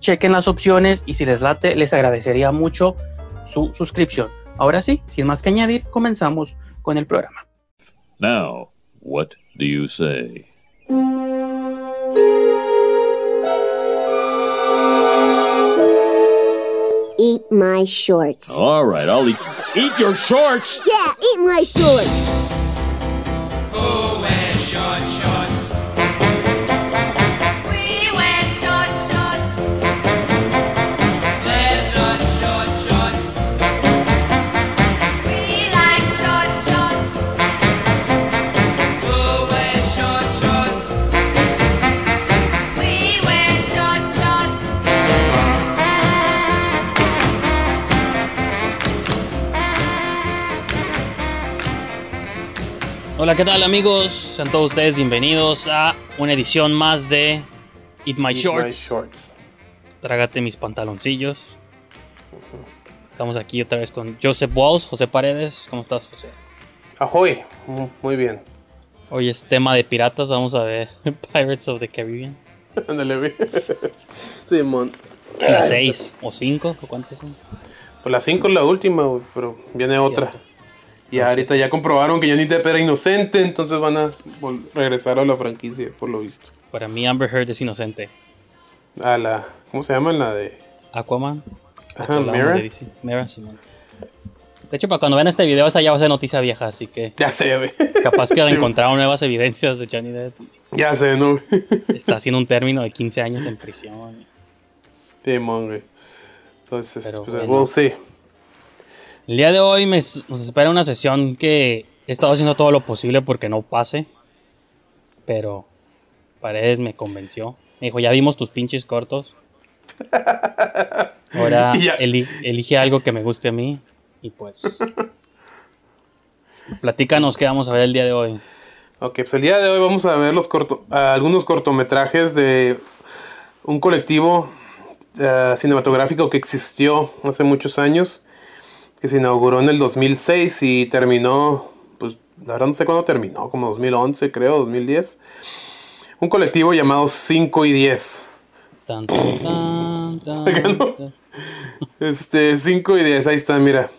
chequen las opciones y si les late, les agradecería mucho su suscripción. Ahora sí, sin más que añadir, comenzamos con el programa. Now, what do you say? Eat my shorts. All right, I'll eat. Eat your shorts! Yeah, eat my shorts. Hola, ¿qué tal amigos? Sean todos ustedes bienvenidos a una edición más de Eat My Shorts. shorts. Trágate mis pantaloncillos. Estamos aquí otra vez con Joseph Walls, José Paredes. ¿Cómo estás, José? Ahoy. Mm, Muy bien. Hoy es tema de piratas, vamos a ver Pirates of the Caribbean. Ándale. Simón. ¿Las seis o cinco? ¿O cuántas son? Pues la 5 es la última, pero viene otra. Y Ah, ahorita ya comprobaron que Johnny Depp era inocente, entonces van a regresar a la franquicia, por lo visto. Para mí Amber Heard es inocente. A la. ¿Cómo se llama? La de. Aquaman. Ajá, Mera. de. Mera, Simón. De hecho, para cuando vean este video, esa ya va a ser noticia vieja, así que Ya sé, ve. capaz que Sí, encontraron nuevas evidencias de Johnny Depp. Ya sé, ¿no? Está haciendo un término de 15 años en prisión. Simón, güey. Entonces, Pero pues, bueno. we'll see. El día de hoy me, nos espera una sesión que he estado haciendo todo lo posible porque no pase. Pero Paredes me convenció. Me dijo, ya vimos tus pinches cortos. Ahora eli- elige algo que me guste a mí. Y pues... Platícanos qué vamos a ver el día de hoy. Ok, pues el día de hoy vamos a ver los corto, algunos cortometrajes de un colectivo eh, cinematográfico que existió hace muchos años, que se inauguró en el 2006 y terminó, pues la verdad no sé cuándo terminó, como 2011 creo, 2010. Un colectivo llamado 5 y 10. Tan, tan, no. Este, 5 y 10, ahí está, mira.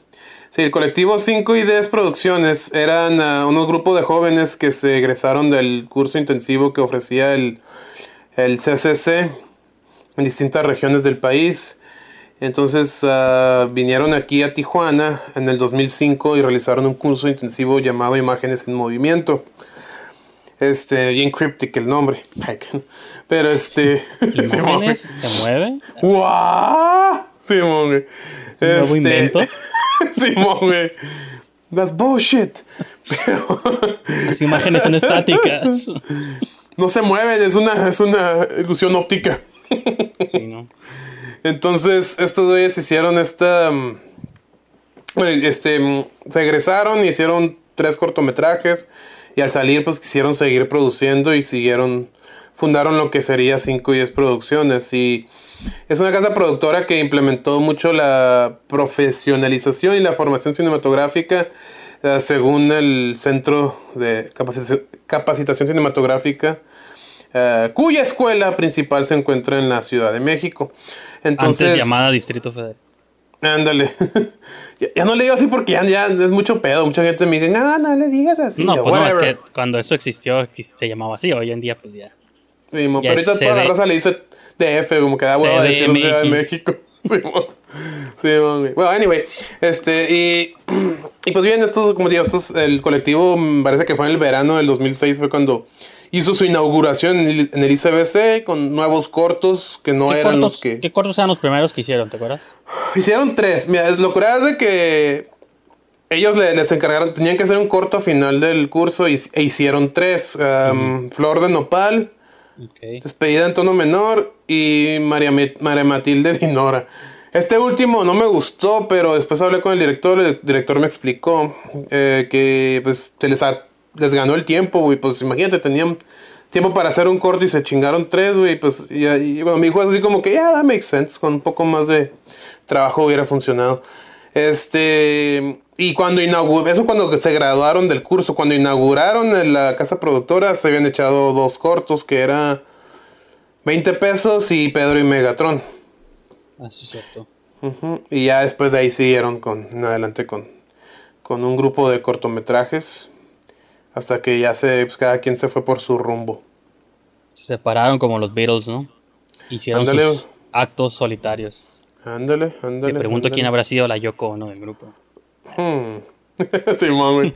Sí, el colectivo 5 y 10 Producciones eran ah, unos grupos de jóvenes que se egresaron del curso intensivo que ofrecía el, el CCC en distintas regiones del país. Entonces ah, vinieron aquí a Tijuana en el 2005 y realizaron un curso intensivo llamado Imágenes en Movimiento. Este, bien cryptic el nombre. Pero este. Simón, güey. ¿Imágenes se mueve? ¡Guau! Simón, güey. ¿Un nuevo Este, invento? Simón, güey. That's bullshit. Pero Las imágenes son estáticas. no se mueve, es una, es una ilusión óptica. Sí, ¿no? Entonces, estos güeyes hicieron esta. mm, Este. mm, Se egresaron y hicieron tres cortometrajes. Y al salir, pues quisieron seguir produciendo y siguieron. Fundaron lo que sería 5 y 10 producciones. Y es una casa productora que implementó mucho la profesionalización y la formación cinematográfica. eh, según el Centro de Capacitación Cinematográfica. Eh, cuya escuela principal se encuentra en la Ciudad de México. Entonces, Antes llamada Distrito Federal. Ándale. ya, ya no le digo así porque ya, ya es mucho pedo. Mucha gente me dice, no, no le digas así. no, Yo, pues no, es que cuando esto existió se llamaba así. Hoy en día, pues ya. Sí, mo, pero ahorita toda la raza le dice DF, como que da huevo decir Ciudad de. México. Sí, mo. Sí, mo. Bueno, anyway, este, y, y pues bien, esto, como digo, estos, el colectivo me parece que fue en el verano del 2006, fue cuando hizo su inauguración en el, ICBC con nuevos cortos que no ¿Qué, eran cortos, los que... ¿Qué cortos eran los primeros que hicieron? ¿Te acuerdas? Hicieron tres. Mira, lo curado es de que ellos le- les encargaron, tenían que hacer un corto a final del curso y, e hicieron tres. Um, Flor de Nopal. Despedida en tono menor y María, María Matilde Dinora. Este último no me gustó, pero después hablé con el director. El director me explicó eh, que pues se les, ha- les ganó el tiempo, güey. Pues imagínate, tenían tiempo para hacer un corto y se chingaron tres, güey. Pues y, y, bueno, me dijo así como que ya, that makes sense. Con un poco más de trabajo hubiera funcionado. Este. Y cuando inauguró, eso cuando se graduaron del curso, cuando inauguraron en la casa productora, se habían echado dos cortos que era 20 pesos y Pedro y Megatron. Ah, sí, es cierto. Y ya después de ahí siguieron con, en adelante con, con un grupo de cortometrajes. Hasta que ya se, pues cada quien se fue por su rumbo. Se separaron como los Beatles, ¿no? Hicieron Ándale. sus actos solitarios. Ándale, ándale. Me pregunto quién habrá sido la Yoko Ono del grupo. Hmm. Simón, güey.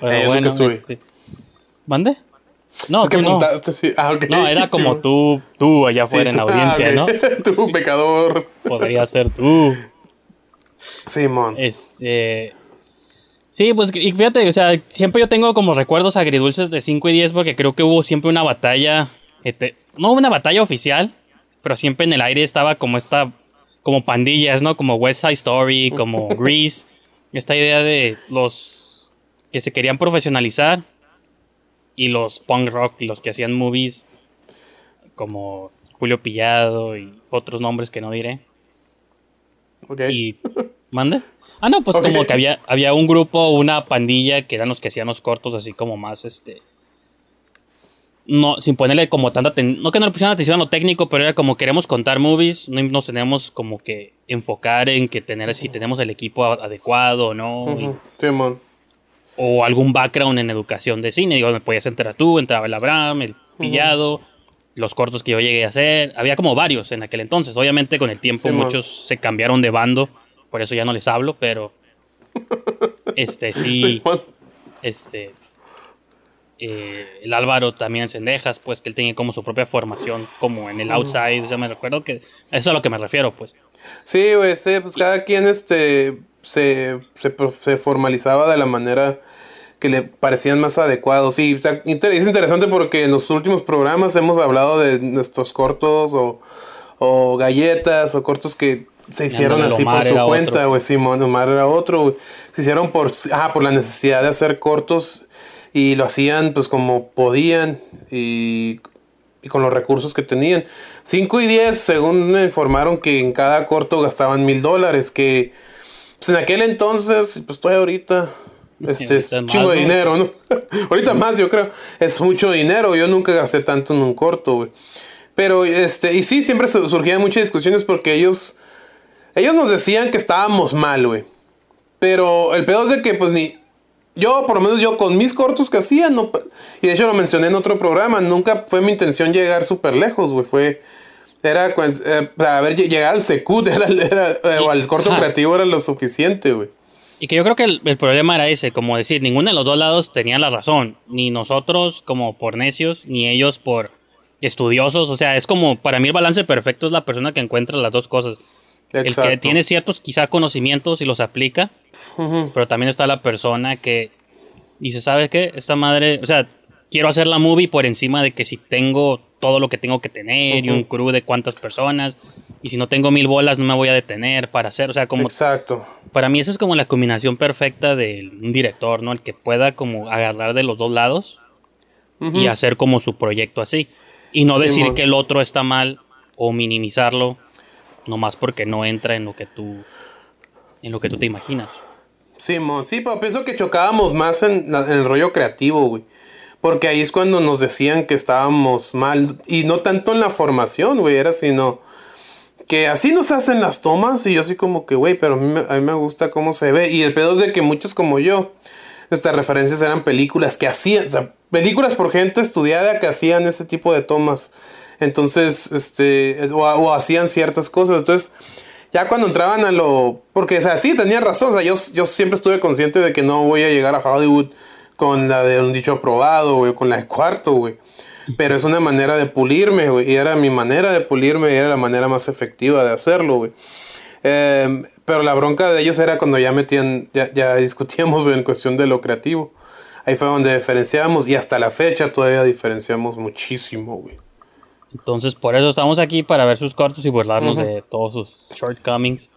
Pero Eh, estuve. este... ¿Mande? No, Es que tú no. sí. Ah, ok. No, era como tú, tú allá Sí, afuera en la audiencia, ah, ¿no? Tú, pecador. Podría ser tú. Simón. Este. Sí, pues y fíjate, o sea, siempre yo tengo como recuerdos agridulces de 5 y 10 porque creo que hubo siempre una batalla, este, no una batalla oficial, pero siempre en el aire estaba como esta, como pandillas, ¿no? Como West Side Story, como Grease, esta idea de los que se querían profesionalizar y los punk rock y los que hacían movies como Julio Pillado y otros nombres que no diré. Ok. Y. ¿Mande? Ah, no, pues como que había, había un grupo, una pandilla que eran los que hacían los cortos, así como más este. No, sin ponerle como tanta aten- No que no le pusieran atención a lo técnico, pero era como queremos contar movies, no nos tenemos como que enfocar en que tener si tenemos el equipo adecuado o no. y- Ujú, Simón. o algún background en educación de cine. Digo, podías entrar tú, entraba el Abraham, el Pillado, los cortos que yo llegué a hacer. Había como varios en aquel entonces. Obviamente con el tiempo Sí, man. muchos se cambiaron de bando, por eso ya no les hablo, pero este sí, este eh, el Álvaro también Cendejas, pues que él tenía como su propia formación como en el outside, o sea, me recuerdo que eso es a lo que me refiero, pues. Sí, güey, sí, pues cada quien este se, se, formalizaba de la manera que le parecían más adecuados. Sí, es interesante porque en los últimos programas hemos hablado de nuestros cortos o, o galletas o cortos que se hicieron así por su cuenta, güey. Simón Omar era otro, güey. Se hicieron por, ah, por la necesidad de hacer cortos y lo hacían pues como podían y y con los recursos que tenían. 5 y 10, según me informaron que en cada corto gastaban mil dólares, que pues en aquel entonces, pues todavía ahorita, este es más, chingo de dinero, ¿no? ahorita más, yo creo, es mucho dinero, yo nunca gasté tanto en un corto, güey. Pero, este, y sí, siempre su- surgían muchas discusiones porque ellos, ellos nos decían que estábamos mal, güey. Pero el pedo es de que, pues, ni, yo, por lo menos yo con mis cortos que hacía, no, y de hecho lo mencioné en otro programa, nunca fue mi intención llegar súper lejos, güey, fue, era, cuen- eh, ver, lle- llegar al secut, era, era, eh, o al corto Ajá. creativo era lo suficiente, güey. Y que yo creo que el, el problema era ese, como decir, ninguno de los dos lados tenía la razón, ni nosotros como por necios, ni ellos por estudiosos, o sea, es como, para mí el balance perfecto es la persona que encuentra las dos cosas. El que tiene ciertos quizá conocimientos y los aplica, pero también está la persona que dice, ¿sabes qué? Esta madre, o sea, quiero hacer la movie por encima de que si tengo todo lo que tengo que tener y un crew de cuántas personas, y si no tengo mil bolas no me voy a detener para hacer, o sea, como Exacto. para mí esa es como la combinación perfecta de un director, ¿no? El que pueda como agarrar de los dos lados y hacer como su proyecto así. Y no Sí, decir que el otro está mal o minimizarlo nomás porque no entra en lo que tú en lo que tú te imaginas. Sí, mon, sí, pero pienso que chocábamos más en, la- en el rollo creativo, güey. Porque ahí es cuando nos decían que estábamos mal. Y no tanto en la formación, güey, era sino que así nos hacen las tomas. Y yo así como que, güey, pero a mí, me, a mí me gusta cómo se ve. Y el pedo es de que muchos como yo, nuestras referencias eran películas que hacían, o sea, películas por gente estudiada que hacían ese tipo de tomas. Entonces, este, es- o, hacían ciertas cosas. Entonces, ya cuando entraban a lo. Porque, o sea, sí, tenía razón. O sea, yo, yo siempre estuve consciente de que no voy a llegar a Hollywood con la de un dicho aprobado, güey, con la de cuarto, güey. Pero es una manera de pulirme, güey. Y era mi manera de pulirme y era la manera más efectiva de hacerlo, güey. Eh, pero la bronca de ellos era cuando ya metían, ya, ya discutíamos en cuestión de lo creativo. Ahí fue donde diferenciamos y hasta la fecha todavía diferenciamos muchísimo, güey. Entonces, por eso estamos aquí para ver sus cortos y burlarnos de todos sus shortcomings.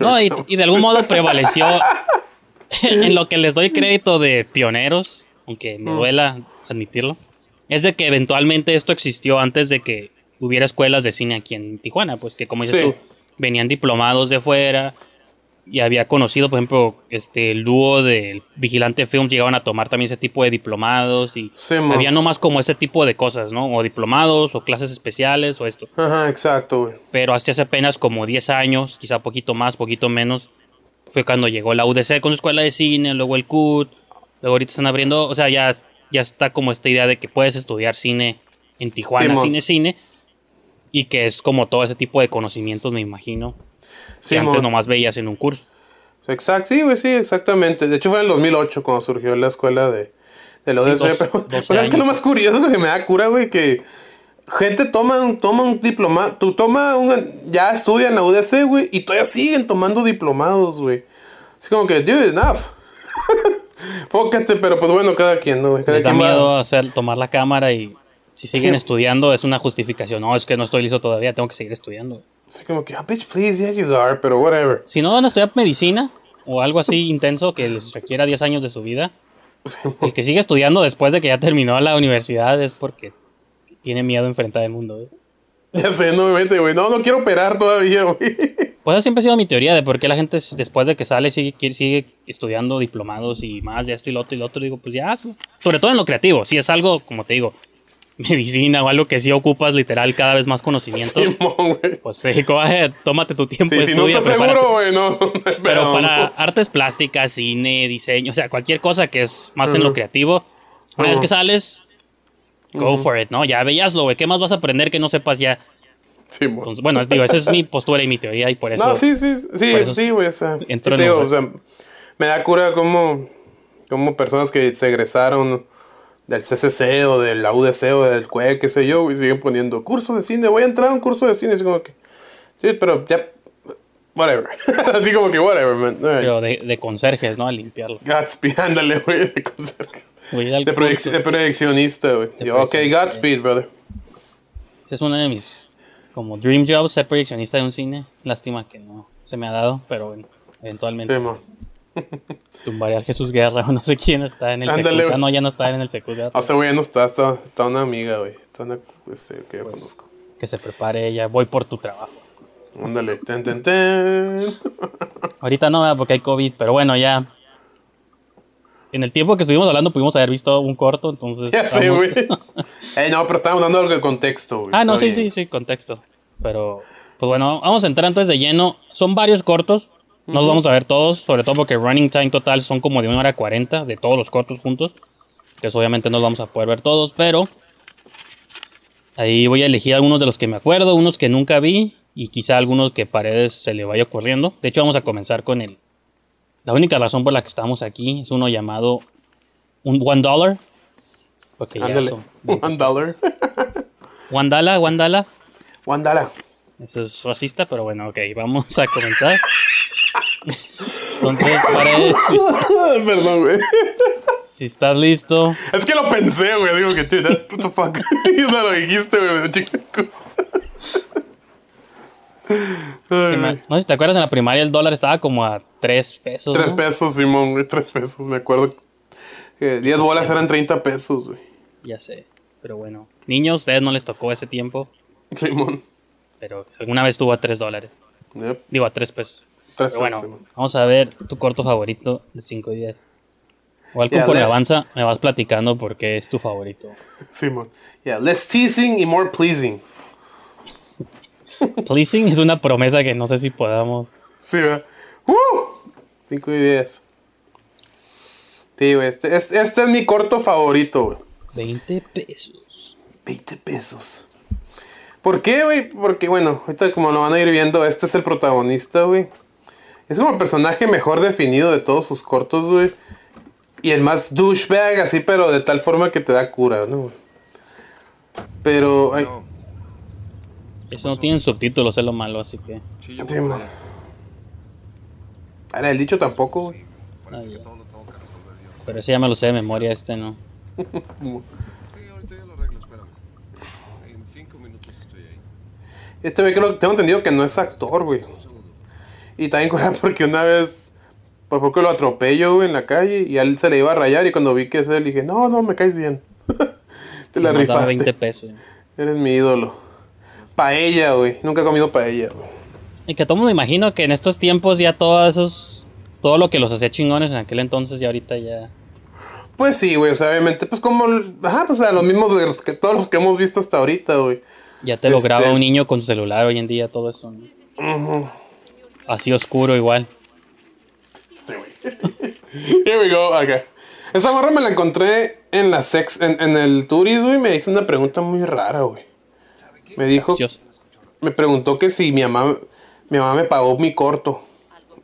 No, y, y de algún modo prevaleció en lo que les doy crédito de pioneros, aunque me duela admitirlo, es de que eventualmente esto existió antes de que hubiera escuelas de cine aquí en Tijuana, pues que como dices Sí. tú, venían diplomados de fuera y había conocido, por ejemplo, este el dúo del Vigilante Films llegaban a tomar también ese tipo de diplomados y Sí, había nomás como ese tipo de cosas, ¿no? O diplomados o clases especiales o esto Ajá, exacto, güey. pero hasta hace apenas como 10 años, quizá poquito más, poquito menos, fue cuando llegó la UDC con su escuela de cine, luego el CUT, luego ahorita están abriendo, o sea, ya, ya está como esta idea de que puedes estudiar cine en Tijuana, cine, cine, y que es como todo ese tipo de conocimientos, me imagino, Sí, que antes nomás veías en un curso. Exacto, sí, güey, sí, exactamente. De hecho fue en el 2008 cuando surgió la escuela de, de la Sí, ODC. dos- pero, 12 pues es que lo más curioso que me da cura, güey, que gente toma un, toma un diploma, tú toma un, ya estudian la UDC, güey, y todavía siguen tomando diplomados, güey. Así como que, dude, enough. Fócate, pero pues bueno, cada quien, ¿no? Cada Les da quien va- miedo hacer, tomar la cámara y si siguen Sí. estudiando es una justificación, no, es que no estoy listo todavía, tengo que seguir estudiando. Así como que, ah, bitch, please, yeah, you are, pero whatever. Si no van a estudiar medicina o algo así intenso que les requiera 10 años de su vida, el que sigue estudiando después de que ya terminó la universidad es porque tiene miedo a enfrentar el mundo. ¿eh? Ya sé, no me mete, güey. No, no quiero operar todavía, güey. Pues esa siempre ha sido mi teoría de por qué la gente después de que sale sigue, sigue estudiando diplomados y más de esto y lo otro y lo otro. Digo, pues ya hazlo. Sobre todo en lo creativo. Si es algo, como te digo, medicina o algo que sí ocupas literal cada vez más conocimiento, pues sí, go ahead, tómate tu tiempo. Sí, si no estás prepárate. seguro, güey, no. Pero para artes plásticas, cine, diseño, o sea, cualquier cosa que es más en lo creativo, una vez que sales, go for it, ¿no? Ya veíaslo, güey. ¿Qué más vas a aprender que no sepas ya? Entonces, bueno, digo, esa es mi postura y mi teoría y por eso. No, sí, sí, sí, sí, güey, o sea, entró sí o sea, me da cura como, como personas que se egresaron del CCC o de la UDC o del CUE, qué sé yo, güey, siguen poniendo curso de cine, voy a entrar a un curso de cine, así como que, sí, pero ya, whatever, así como que whatever, man. Pero de, de conserjes, ¿no? A limpiarlo. Godspeed, ándale, güey, de, conserje. De, proyec- de proyeccionista, güey, ok. Godspeed, brother, Ese es uno de mis como dream jobs, ser proyeccionista de un cine. Lástima que no se me ha dado, pero bueno, eventualmente. Tumbaré al Jesús Guerra o no sé quién está en el Ándale, Ah, no, ya no está en el Secu- O sea, güey, ya no está, está, está una amiga, güey, está una, este, que yo Pues, conozco. Que se prepare ella, voy por tu trabajo. Ándale, ten, ten, ten. Ahorita no, porque hay COVID, pero bueno, ya. En el tiempo que estuvimos hablando pudimos haber visto un corto, entonces. Ya sé, güey. Ey, no, pero estábamos dando algo de contexto, güey. ah, no, Está sí, bien. sí, sí, contexto. Pero, pues bueno, vamos a entrar entonces de lleno. Son varios cortos. No los vamos a ver todos, sobre todo porque running time total son como de una hora 40 de todos los cortos juntos. Que obviamente no los vamos a poder ver todos, pero ahí voy a elegir algunos de los que me acuerdo, unos que nunca vi y quizá algunos que Paredes se le vaya ocurriendo. De hecho, vamos a comenzar con el. La única razón por la que estamos aquí es uno llamado un One Dollar. Porque ya Ándale. son- One dollar. Wandala, Wandala. Dollar. Eso es racista, pero bueno, ok, vamos a comenzar. Entonces, Paredes, si, Perdón, güey. si estás listo, Es que lo pensé, güey. Digo que, tío, what the fuck. Y no lo dijiste, güey. me no sé si te acuerdas, en la primaria el dólar estaba como a 3 pesos. Tres ¿no? pesos, Simón, güey. Tres pesos. Me acuerdo. que 10 bolas eran 30 pesos, güey. Ya sé, pero bueno. Niños, a ustedes no les tocó ese tiempo, Simón. pero alguna vez estuvo a 3 dólares. Yep. Digo, a 3 pesos. Tres Pero bueno, vamos a ver tu corto favorito de 5 y 10. Igual Ya, conforme avanza, me vas platicando por qué es tu favorito. Simón. Yeah, less teasing y more pleasing. Pleasing es una promesa que no sé si podamos. Sí, ¿verdad? ¡Uh! 5 y 10. Sí, güey. Este, este, este es mi corto favorito, güey. 20 pesos. 20 pesos. ¿Por qué, güey? Porque, bueno, ahorita como lo van a ir viendo, este es el protagonista, güey. Es como el personaje mejor definido de todos sus cortos, güey. Y el más douchebag, así, pero de tal forma que te da cura, ¿no? güey? Pero, ay, Eso no tiene subtítulos, es lo malo, así que. Sí, yo sí, man. Ah, el dicho tampoco, güey. Sí, parece Ah, que ya. todo lo tengo que resolver yo. Pero ese ya me lo sé de memoria, este no. Sí, ahorita ya lo arreglo, espérame. En cinco minutos estoy ahí. Este güey creo, tengo entendido que no es actor, güey. Y también cura porque una vez, por poco lo atropello, güey, en la calle y a él se le iba a rayar y cuando vi que es él dije, no, no, me caes bien. Te la rifaste. 20 pesos. Eres mi ídolo. Paella, güey. Nunca he comido paella, güey. Y que todo mundo imagino que en estos tiempos ya todos esos. Todo lo que los hacía chingones en aquel entonces y ahorita ya. Pues sí, güey, o sea, obviamente, pues como, ajá, pues a los mismos que todos los que hemos visto hasta ahorita, güey. Ya te lo Este- graba un niño con su celular hoy en día, todo eso. ¿no? Ujú. Así oscuro igual. Here we go, acá. Esta morra me la encontré en la sex, en, en el turis, güey, me hizo una pregunta muy rara, güey. Me dijo, me preguntó que si mi mamá, mi mamá me pagó mi corto.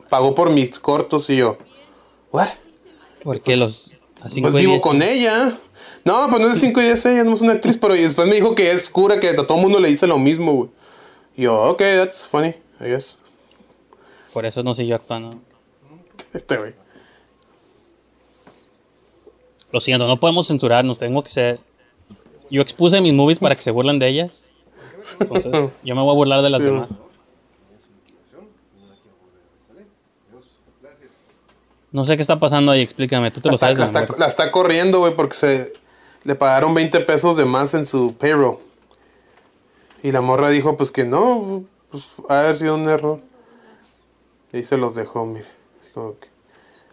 Pagó por mis cortos y yo, ¿what? Porque los. A cinco Pues vivo con ella. No, pues no es de 5 y 10 ella, no es una actriz, pero después me dijo que es cura, que a todo el mundo le dice lo mismo, güey. Y yo, ok, that's funny, I guess. Por eso no siguió actuando. Este, güey. Lo siento, no podemos censurarnos, tengo que ser. Yo expuse mis movies para que se burlen de ellas. Entonces, yo me voy a burlar de las Sí. demás. No sé qué está pasando ahí, explícame. Tú te La lo está, sabes. la está- la está corriendo, güey, porque se le pagaron 20 pesos de más en su payroll. Y la morra dijo, pues que no, pues ha haber sido un error. Y ahí se los dejó, mire. Así como que-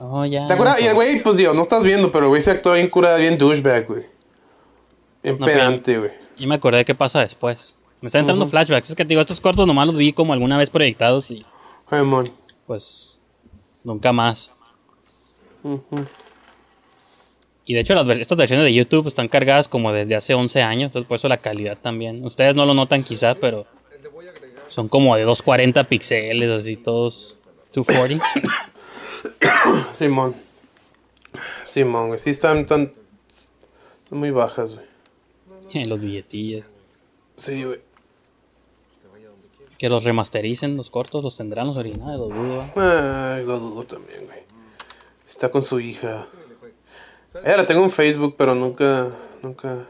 Oh, ya. ¿Te acuerdas? Y el güey, pues digo, no estás viendo, pero el güey se actuó bien curada, bien douchebag, güey. Bien No, pedante, güey. Yo me acordé qué pasa después. Me están entrando flashbacks. Es que te digo, estos cortos nomás los vi como alguna vez proyectados y Ay, man. pues nunca más. Y de hecho las estas versiones de YouTube están cargadas como desde hace 11 años, entonces por eso la calidad también. Ustedes no lo notan quizá, pero son como de 240 píxeles, así todos 240. Simón. Simón, güey. Sí, están, están muy bajas, güey. los billetillos. Sí, güey. Que los remastericen los cortos, los tendrán los originales, los dudo. ¿eh? Ay, lo dudo también, güey. Está con su hija. Eh, la tengo en Facebook, pero nunca, nunca,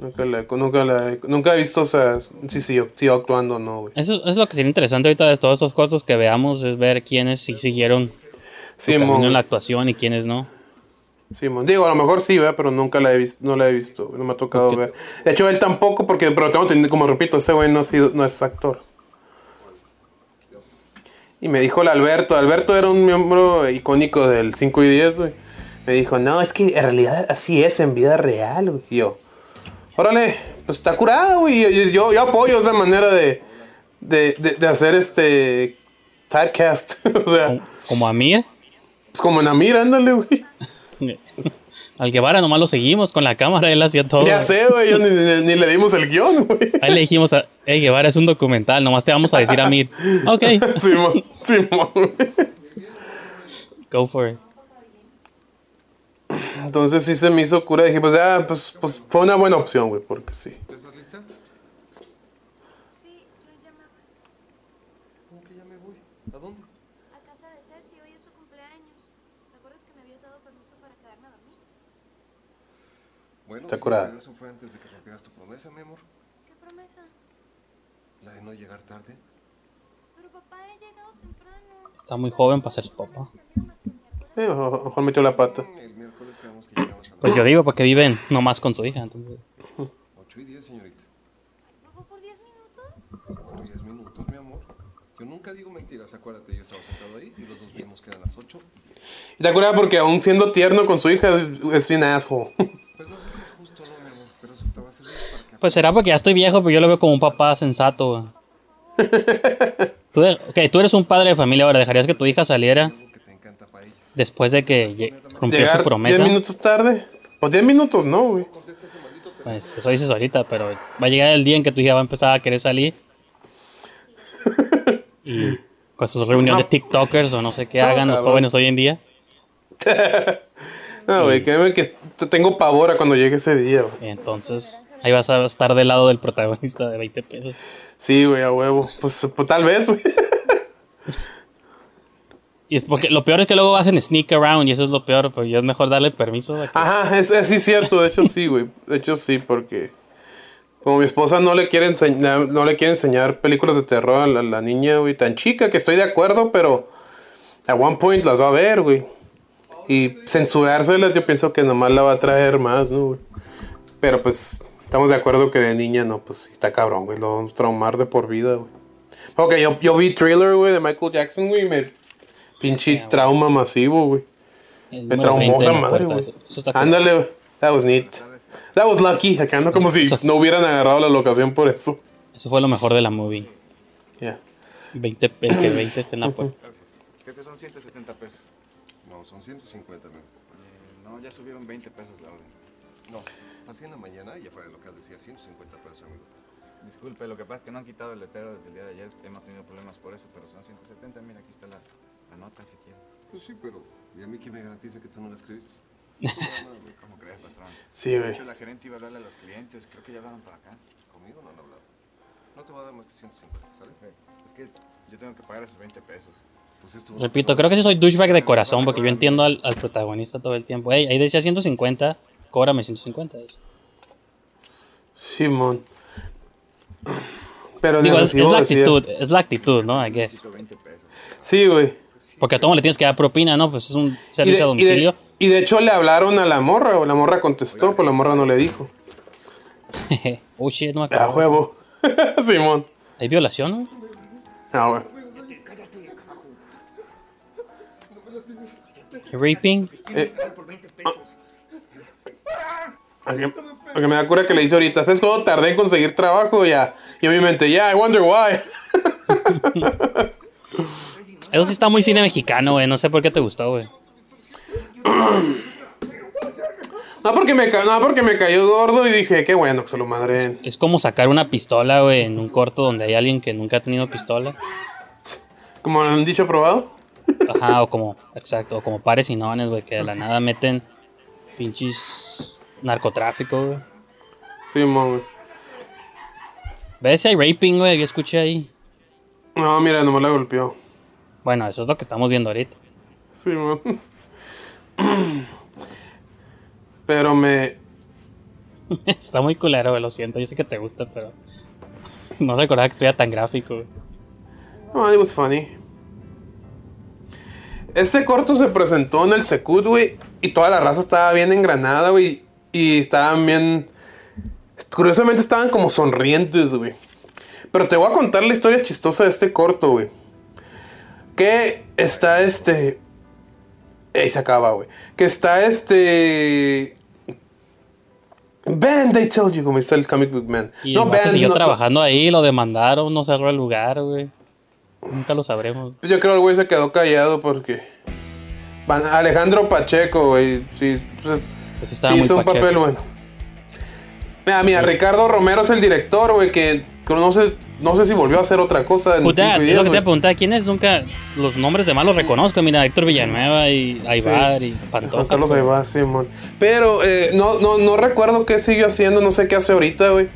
nunca la, nunca la, nunca he visto, o sea, si siguió, actuando o no, güey. Eso es lo que sería interesante ahorita de todos estos cortos que veamos, es ver quiénes sí siguieron Simón, en la actuación y quiénes no. Simón. Digo, a lo mejor sí, ¿verdad? Pero nunca la he visto, no la he visto, no me ha tocado ver. De hecho, él tampoco, porque, pero tengo entendido, como repito, ese güey no, ha sido, no es actor. Y me dijo el Alberto, Alberto era un miembro icónico del 5 y 10, güey. Me dijo, no, es que en realidad así es en vida real, güey. Y yo, órale, pues está curado, güey. Yo, yo, yo apoyo esa manera de, de, de, de hacer este Typecast. o sea, Como, Amir. es como en Amir, ándale, güey. Al Guevara nomás lo seguimos con la cámara, él hacía todo. Ya sé, güey, yo ni, ni- ni le dimos el guion, güey. Ahí le dijimos a, hey Guevara, es un documental, nomás te vamos a decir Amir. Ok, Simón, Simón, go for it. Entonces sí se me hizo cura. Dije, pues ya, pues, pues fue una buena opción, güey, porque sí. ¿Ya estás lista? Sí, yo ya me voy ¿Cómo que ya me voy? ¿A dónde? a casa de Ceci. Hoy es su cumpleaños. ¿Te acuerdas que me habías dado permiso para quedarme a dormir? Bueno, Está sí, curada. pero eso fue antes de que rompieras tu promesa, mi amor. ¿Qué promesa? La de no llegar tarde. Pero papá, he llegado temprano. Está muy joven para ser su papá. Eh, mejor metió la pata. El miércoles quedamos que llegabas a Pues yo digo, porque viven nomás con su hija, entonces. 8 y 10, señorita. ¿Papá por 10 minutos? Por 10 minutos, mi amor. Yo nunca digo mentiras, acuérdate, yo estaba sentado ahí y los dos vimos que eran las 8 y 10. Y te acuerdas porque aún siendo tierno con su hija es, bien asshole. Pues no sé si es justo o no, mi amor, pero eso te va a servir para que Pues será porque ya estoy viejo, pero yo lo veo como un papá sensato. güey. Tú, de- ok, tú eres un padre de familia ahora, ¿dejarías que tu hija saliera algo que te encanta para ella. Después de que Llegar su 10 promesa? minutos tarde. Pues 10 minutos, no, güey. Pues eso dices ahorita, pero va a llegar el día en que tu hija va a empezar a querer salir. Y con sus reuniones No. de TikTokers o no sé qué No, hagan los jóvenes hoy en día. No, güey, créeme que tengo pavor a cuando llegue ese día, güey. Entonces, ahí vas a estar del lado del protagonista de 20 pesos. Sí, güey, a huevo. Pues, pues tal vez, güey. Y es porque lo peor es que luego hacen sneak around y eso es lo peor, pero ya es mejor darle permiso. que- Ajá, es, es sí cierto, de hecho sí, güey. De hecho sí, porque como mi esposa no le quiere enseñar, no le quiere enseñar películas de terror a la, la niña, güey, tan chica, que estoy de acuerdo, pero a one point las va a ver, güey. Y censurárselas yo pienso que nomás la va a traer más, ¿no, güey? Pero pues estamos de acuerdo que de niña no, pues está cabrón, güey, lo vamos a traumar de por vida, güey. Ok, yo, yo vi Thriller, güey, de Michael Jackson, güey, y me... Pinche trauma masivo, güey. Me traumó 20 esa madre, güey. está. Ándale, güey. That was neat. That was lucky. Acá ando como si no hubieran agarrado la locación por eso. Eso fue lo mejor de la movie. Ya. 20, el que 20 esté en la puerta. Gracias. Jefe, son 170 pesos. No, son 150, mi amor. Eh, no, ya subieron 20 pesos la orden. No, pasé en la mañana y afuera del local decía 150 pesos, amigo. Disculpe, lo que pasa es que no han quitado el letrero desde el día de ayer. Hemos tenido problemas por eso, pero son 170. Mira, aquí está la, la nota si quiere. Pues sí, pero ¿y a mí quién me garantiza que tú no la escribiste? ¿Cómo crees, patrón? Sí, De güey. hecho, la gerente iba a hablarle a los clientes. Creo que ya hablaron para acá. Conmigo no han hablado. No te voy a dar más que 150, ¿sale? Eh, Es que yo tengo que pagar esos 20 pesos. Pues Repito, creo que sí soy douchebag de corazón porque yo entiendo al, al protagonista todo el tiempo. Ey, ahí decía 150, cóbrame 150. Simón. Pero Digo, es, es la decía- actitud, es la actitud, ¿no? I guess. Necesito 20 pesos. Sí, güey. Porque a todo le tienes que dar propina, ¿no? Pues es un servicio a de, y, de, domicilio. y de hecho le hablaron a la morra, o la morra contestó, pues la morra no le dijo. oh shit, no me A acuerdo. huevo. Simón. ¿Hay violación? no? Ah, güey. ¿Raping? Eh, Aunque, aunque me da cura que le dice ahorita, ¿sabes cuándo tardé en conseguir trabajo? Ya. Y en mi mente, ya, I wonder why. Eso sí está muy cine mexicano, güey. No sé por qué te gustó, güey. No porque, me, ca- no porque me cayó gordo y dije, qué bueno que se lo madreen. Es como sacar una pistola, güey, en un corto donde hay alguien que nunca ha tenido pistola. Como han dicho probado. Ajá, o como, exacto, o como pares y nones, güey, que de la nada meten pinches narcotráfico, güey. Simón, güey. ¿Ves si hay raping, güey? Yo escuché ahí. No, mira, nomás la golpeó. Bueno, eso es lo que estamos viendo ahorita. Simón. Pero me. Está muy culero, güey, lo siento. Yo sé que te gusta, pero... No recordaba que estuviera tan gráfico, güey. No, it was funny. Este corto se presentó en el Secut, güey. Y toda la raza estaba bien engranada, güey. Y estaban bien. Curiosamente estaban como sonrientes, güey. Pero te voy a contar la historia chistosa de este corto, güey. Que está este. Ey, se acaba, güey. Que está este. Ben, they told you, como está el comic book man. Y vato Ben, siguió no- trabajando ahí, lo demandaron, no cerró el lugar, güey. Nunca lo sabremos. Pues yo creo que el güey se quedó callado porque. Alejandro Pacheco, güey. Sí, pues, estaba sí hizo un pacheco. papel bueno. Mira, mira, Ricardo Romero es el director, güey, que que no sé, si volvió a hacer otra cosa en Puta, cinco es lo que te preguntar, ¿quiénes nunca los nombres de más los reconozco? Mira, Héctor Villanueva y Aybar y Pantoja. Juan Carlos pues. Aybar, Simón. Pero eh, no, no, no recuerdo qué siguió haciendo, no sé qué hace ahorita, güey.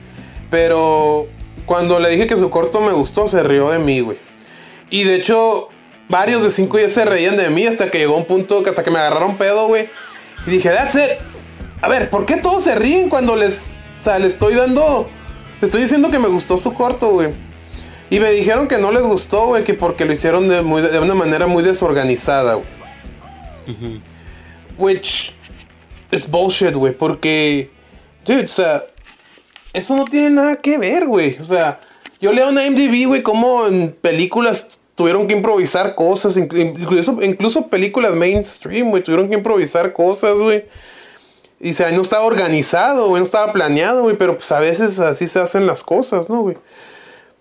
Pero cuando le dije que su corto me gustó, se rió de mí, güey. Y de hecho, varios de 5 días se reían de mí hasta que llegó un punto que hasta que me agarraron pedo, güey. Y dije, that's it. A ver, ¿por qué todos se ríen cuando les, o sea, les estoy dando, les estoy diciendo que me gustó su corto, güey? Y me dijeron que no les gustó, güey, que porque lo hicieron de, muy, de una manera muy desorganizada, güey. Which it's bullshit, güey, porque dude, o sea, eso no tiene nada que ver, güey. O sea, yo leo en IMDb, güey, cómo en películas tuvieron que improvisar cosas, inclu- incluso, incluso películas mainstream, güey, tuvieron que improvisar cosas, güey. Y o sea, no estaba organizado, güey, no estaba planeado, güey, pero pues a veces así se hacen las cosas, ¿no, güey?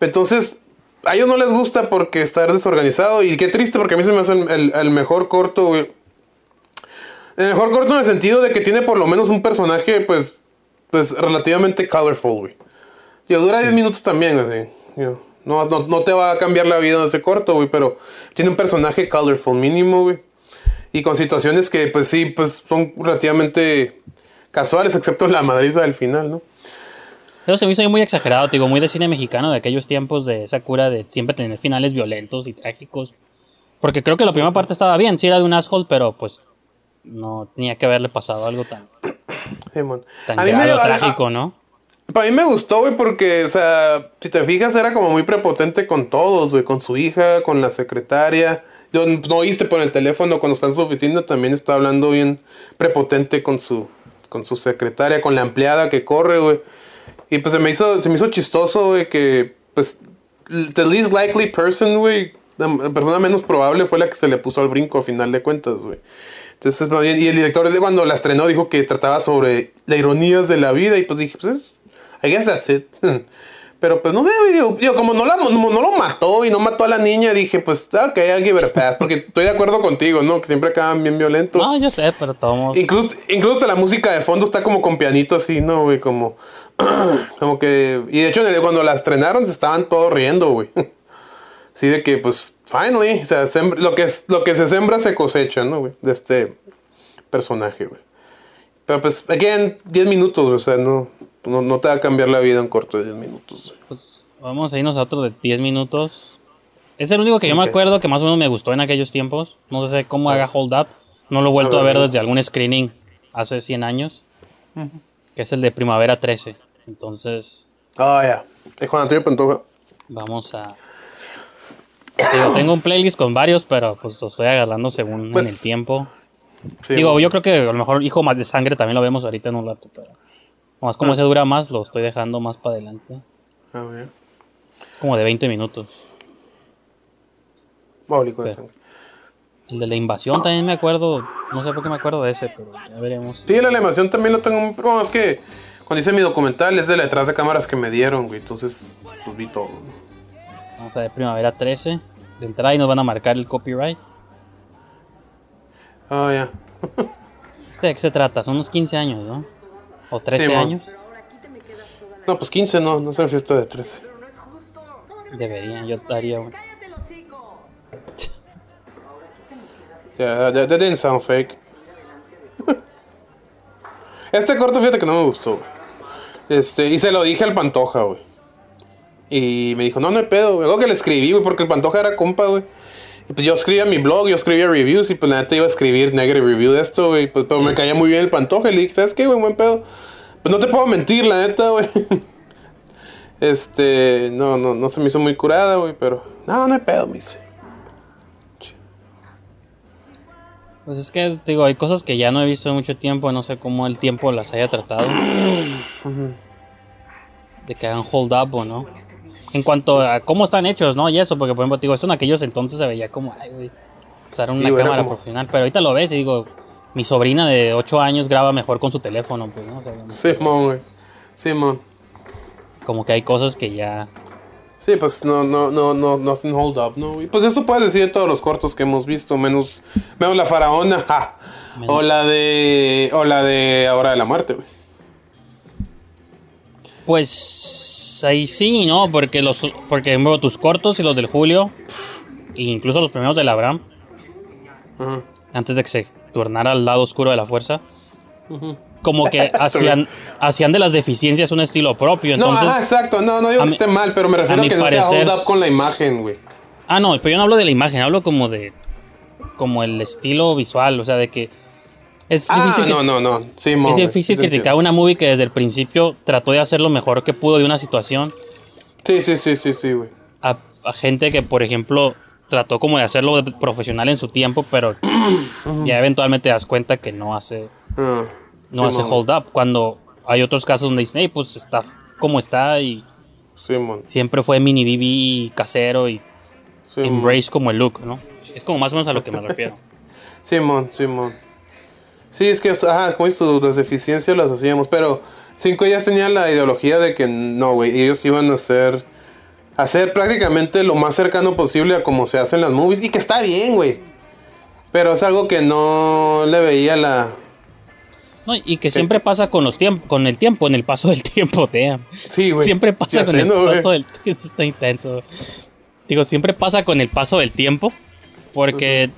Entonces, a ellos no les gusta porque está desorganizado y qué triste porque a mí se me hace el, el- el mejor corto, güey. El mejor corto en el sentido de que tiene por lo menos un personaje, pues, pues relativamente colorful, güey. Y dura 10 minutos también, No, no, no te va a cambiar la vida en ese corto, güey, pero tiene un personaje colorful mínimo, güey. Y con situaciones que, pues sí, pues son relativamente casuales, excepto la madriza del final, ¿no? Eso se me hizo muy exagerado, te digo, muy de cine mexicano de aquellos tiempos de esa cura de siempre tener finales violentos y trágicos. Porque creo que la primera parte estaba bien, sí era de un asshole, pero pues no tenía que haberle pasado algo tan, Simón. tan A mí me- grave o a- a- trágico, ¿no? Para mí me gustó, güey, porque, o sea, si te fijas, era como muy prepotente con todos, güey, con su hija, con la secretaria. No oíste por el teléfono cuando está en su oficina, también está hablando bien prepotente con su, con su secretaria, con la empleada que corre, güey. Y pues se me hizo, se me hizo chistoso, güey, que, pues, the least likely person, güey, la persona menos probable fue la que se le puso al brinco a final de cuentas, güey. Entonces, y el director cuando la estrenó dijo que trataba sobre las ironías de la vida y pues dije, pues es, I guess that's it. Pero pues no sé, digo, digo, como no, la, no lo mató y no mató a la niña, dije, pues ok, I'll give it a pass. Porque estoy de acuerdo contigo, ¿no? Que siempre acaban bien violentos. No, yo sé, pero todos. Incluso, incluso hasta la música de fondo está como con pianito así, ¿no, güey? Como, como que... Y de hecho, cuando la estrenaron se estaban todos riendo, güey. Así de que, pues, finally, o sea, lo, que es, lo que se sembra se cosecha, ¿no, güey? De este personaje, güey. Pero pues, again, 10 minutos, o sea, no, no, no te va a cambiar la vida en corto de 10 minutos. Pues vamos a irnos a otro de 10 minutos. Es el único que yo me acuerdo que más o menos me gustó en aquellos tiempos. No sé cómo haga Hold Up. No lo he vuelto A ver, ver a ver. desde algún screening hace 100 años. Que es el de Primavera 13. Entonces, Ah, ya. De Juan Antonio Pantoja. vamos a... Digo, tengo un playlist con varios, pero pues lo estoy agarrando según Pues, en el tiempo. Sí, Digo, yo creo que a lo mejor Hijo más de Sangre también lo vemos ahorita en un rato, pero... Más como Ah. ese dura más, lo estoy dejando más para adelante. A ver. Como de 20 minutos. Báulico de sangre. El de la invasión también me acuerdo. No sé por qué me acuerdo de ese, pero ya veremos. Sí, la animación también lo tengo. Bueno, es que cuando hice mi documental es de la detrás de cámaras que me dieron, güey. Entonces, pues vi todo. Vamos a ver Primavera 13. De entrada y nos van a marcar el copyright. Ah, ya. Sé de qué se trata, son unos 15 años, ¿no? O 13 Sí, años. No, pues 15 no, no es una fiesta de 13. Deberían, yo daría un- Ya, that, that didn't sound fake. este corto, fíjate que no me gustó. Este, y se lo dije al Pantoja, güey. Y me dijo, no, no hay pedo, güey. Luego que le escribí, güey, porque el Pantoja era compa, güey. Pues yo escribía mi blog, yo escribía reviews y pues la neta iba a escribir negative review de esto, güey. Pues, pero me caía muy bien el Pantoja y le dije, ¿sabes qué, güey? Buen pedo. Pues no te puedo mentir, la neta, güey. Este, no, no, no se me hizo muy curada, güey, pero... No, no hay pedo, me dice. Pues es que, digo, hay cosas que ya no he visto en mucho tiempo. No sé cómo el tiempo las haya tratado. de que hagan hold up o no. En cuanto a cómo están hechos, ¿no? Y eso, porque por ejemplo, digo, esto en aquellos entonces se veía como, ay, güey, usar Sí, una cámara como- profesional. Pero ahorita lo ves y digo, mi sobrina de 8 años graba mejor con su teléfono, pues, ¿no? O sea, Simón, güey. Simón. como que hay cosas que ya Sí, pues no, no, no, no, no hacen hold up, ¿no? Y pues eso puedes decir de todos los cortos que hemos visto, menos, menos la faraona, ja, o la de, o la de Hora de la Muerte, güey. Pues ahí sí, ¿no? Porque los porque bueno, tus cortos y los del Julio, e incluso los primeros del Abraham, antes de que se tornara al lado oscuro de la fuerza, como que hacían, hacían de las deficiencias un estilo propio. No, Entonces, ajá, exacto, no, no digo que esté mal, pero me refiero a que no sea parecer- hold up con la imagen, güey. Ah, no, pero yo no hablo de la imagen, hablo como de. como el estilo visual, o sea, de que. Es Ah, difícil, que- no, no, no, sí, es difícil sí criticar una movie que desde el principio trató de hacer lo mejor que pudo de una situación Sí, sí, sí, sí, sí, güey. a, a gente que, por ejemplo, trató como de hacerlo de- profesional en su tiempo, pero ya eventualmente te das cuenta que no hace, Ah, no sí, hace hold up. Cuando hay otros casos donde dicen, hey, pues está como está y Sí, siempre fue mini DV casero y embrace como el look, ¿no? Es como más o menos a lo que me refiero. Simón, Simón. Sí, es que, ajá, como tú, las deficiencias las hacíamos, pero Cinco Días tenía la ideología de que no, güey, ellos iban a hacer, hacer prácticamente lo más cercano posible a como se hacen las movies, y que está bien, güey. Pero es algo que no le veía la... No, y que siempre pasa con los tiempos, con el tiempo, en el paso del tiempo, damn. Sí, güey. Siempre pasa con el ¿no, güey? paso del tiempo. Está intenso. Digo, siempre pasa con el paso del tiempo. Porque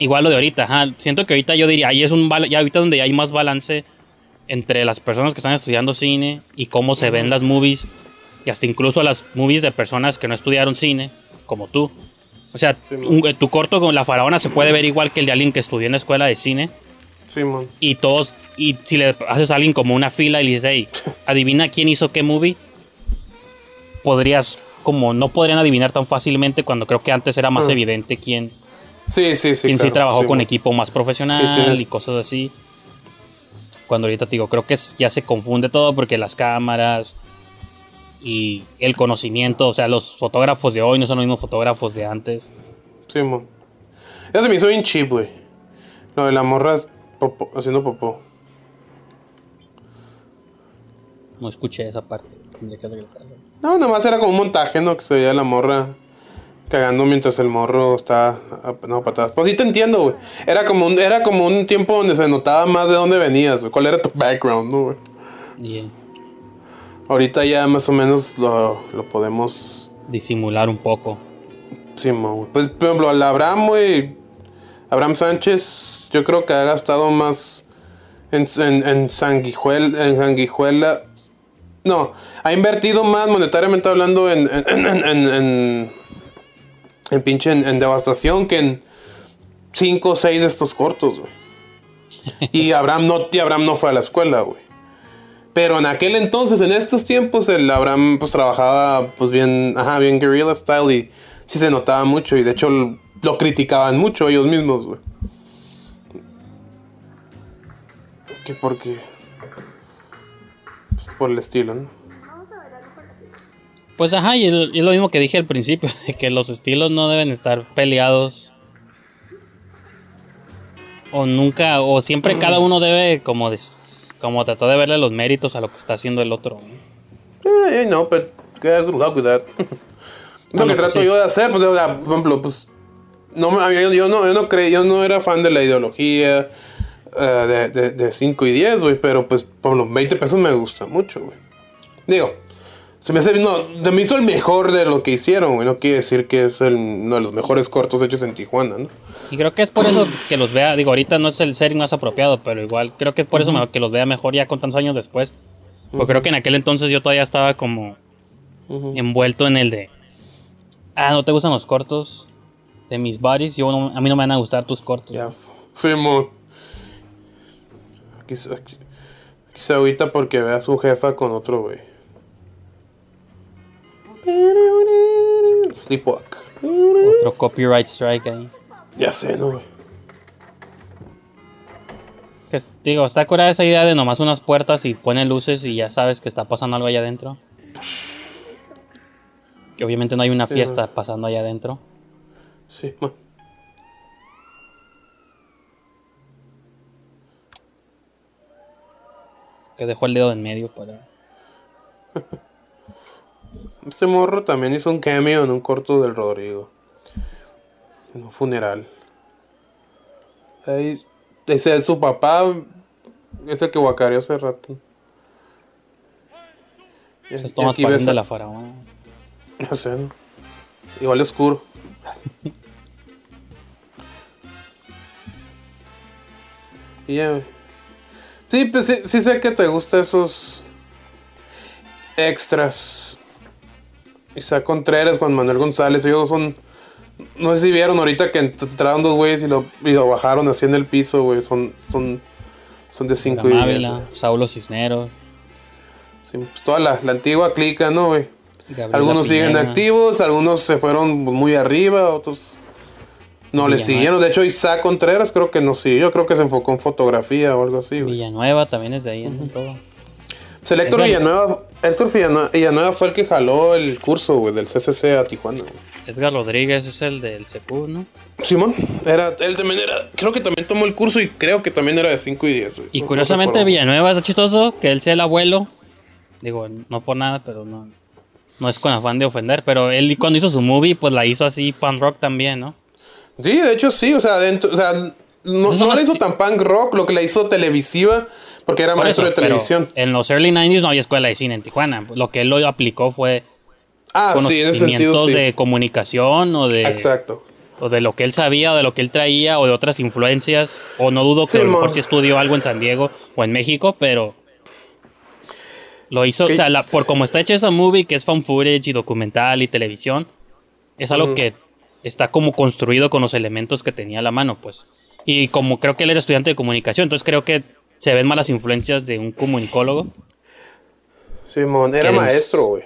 igual lo de ahorita, ajá, siento que ahorita yo diría, ahí es un ya ahorita donde hay más balance entre las personas que están estudiando cine y cómo se ven las movies y hasta incluso las movies de personas que no estudiaron cine, como tú. O sea, un- tu corto con La Faraona se puede ver igual que el de alguien que estudió en la escuela de cine. Simón. y todos, y si le haces a alguien como una fila y le dices, hey, adivina quién hizo qué movie, podrías, como no podrían adivinar tan fácilmente cuando creo que antes era más evidente quién, Sí, sí, sí. quién sí trabajó con equipo más profesional Sí, y cosas así. Cuando ahorita te digo, creo que ya se confunde todo porque las cámaras y el conocimiento, o sea, los fotógrafos de hoy no son los mismos fotógrafos de antes. Simón. Ya se me hizo bien cheap, güey. Lo de la morra popó- haciendo popó. No escuché esa parte. Que. No, nada más era como un montaje, ¿no? Que se veía la morra cagando mientras el morro está a- no patadas. Pues sí te entiendo, güey. Era como un, era como un tiempo donde se notaba más de dónde venías, güey. ¿Cuál era tu background, no, güey? Y Ahorita ya más o menos lo, lo podemos. disimular un poco. Sí, mo, güey. Pues, por ejemplo, al Abraham, güey. Abraham Sánchez, yo creo que ha gastado más en, en, en sanguijuela. En sanguijuela. No, ha invertido más monetariamente hablando en. En, en, pinche. En, en devastación que en 5 o 6 de estos cortos, güey. Y Abraham no, y Abraham no fue a la escuela, güey. Pero en aquel entonces, en estos tiempos, el Abraham pues trabajaba pues bien, ajá, bien guerrilla style y sí se notaba mucho y de hecho lo criticaban mucho ellos mismos, güey. Que porque pues, por el estilo, ¿no? Pues ajá, y es, lo mismo que dije al principio, de que los estilos no deben estar peleados. O nunca, o siempre cada uno debe como de, como tratar de verle los méritos a lo que está haciendo el otro. ¿no? Eh, no, pero good luck with that. Lo que trato sí. yo de hacer, pues, por ejemplo, pues, no, yo, yo no, yo no creí, yo no era fan de la ideología eh, de, de, 5 y 10, güey, pero pues, por los 20 pesos me gusta mucho, güey. Digo, se me hace, no, se me hizo el mejor de lo que hicieron, güey, no quiere decir que es el, uno de los mejores cortos hechos en Tijuana, ¿no? Y creo que es por eso que los vea, digo, ahorita no es el setting más apropiado, pero igual creo que es por eso que los vea mejor ya con tantos años después. Porque creo que en aquel entonces yo todavía estaba como envuelto en el de, ah, ¿no te gustan los cortos de mis buddies? Yo no- a mí no me van a gustar tus cortos. Ya, Simón. Se- aquí, aquí se agüita porque ve a su jefa con otro, güey. Sleepwalk. Otro copyright strike ahí. Ya sé, ¿no, güey? Que es- digo, está curada esa idea de nomás unas puertas y pone luces y ya sabes que está pasando algo allá adentro. Que obviamente no hay una Sí, fiesta pasando allá adentro. Sí, man. Que dejó el dedo en medio para. Este morro también hizo un cameo en un corto del Rodrigo. En un funeral. Ahí, ese es su papá. Es el que guacareó hace rato. Y- Es Tomás aquí ves de a- la faraona. No sé, ¿no? Igual oscuro. y ya. Sí, pues sí, sí sé que te gustan esos extras. Isaac Contreras, Juan Manuel González, ellos son... No sé si vieron ahorita que entraron dos güeyes y lo, y lo bajaron así en el piso, güey. Son, son, son de 5 y Abraham 10. Ávila, Saulo Cisneros. Sí, pues toda la, la antigua clica, ¿no, güey? Algunos siguen activos, algunos se fueron muy arriba, otros no le Villanueva. siguieron. De hecho, Isaac Contreras creo que no siguió, creo que se enfocó en fotografía o algo así, güey. Villanueva también es de ahí, en todo. Pues el Héctor Villanueva, Héctor Villanueva, fue el que jaló el curso, güey, del CCC a Tijuana. güey. Edgar Rodríguez es el del CEPU, ¿no? Simón, era, él también era, creo que también tomó el curso y creo que también era de 5 y 10, güey. Y no curiosamente. Villanueva es chistoso que él sea el abuelo. Digo, no por nada, pero no, no es con afán de ofender. Pero él cuando hizo su movie, pues la hizo así punk rock también, ¿no? Sí, de hecho sí, o sea, dentro, o sea, no, no la hizo tan punk rock, lo que la hizo televisiva, porque era Por maestro eso, de televisión. En los early 90s no había escuela de cine en Tijuana. Lo que él lo aplicó fue Ah, sí, en ese sentido conocimientos sí. de comunicación o de, Exacto. o de lo que él sabía o de lo que él traía o de otras influencias. O no dudo que a lo mejor sí estudió algo en San Diego o en México, pero lo hizo, o sea, la- por como está hecha esa movie, que es fan footage y documental y televisión, es algo que está como construido con los elementos que tenía a la mano, pues. Y como creo que él era estudiante de comunicación, entonces creo que se ven más las influencias de un comunicólogo. Simón, era maestro, güey.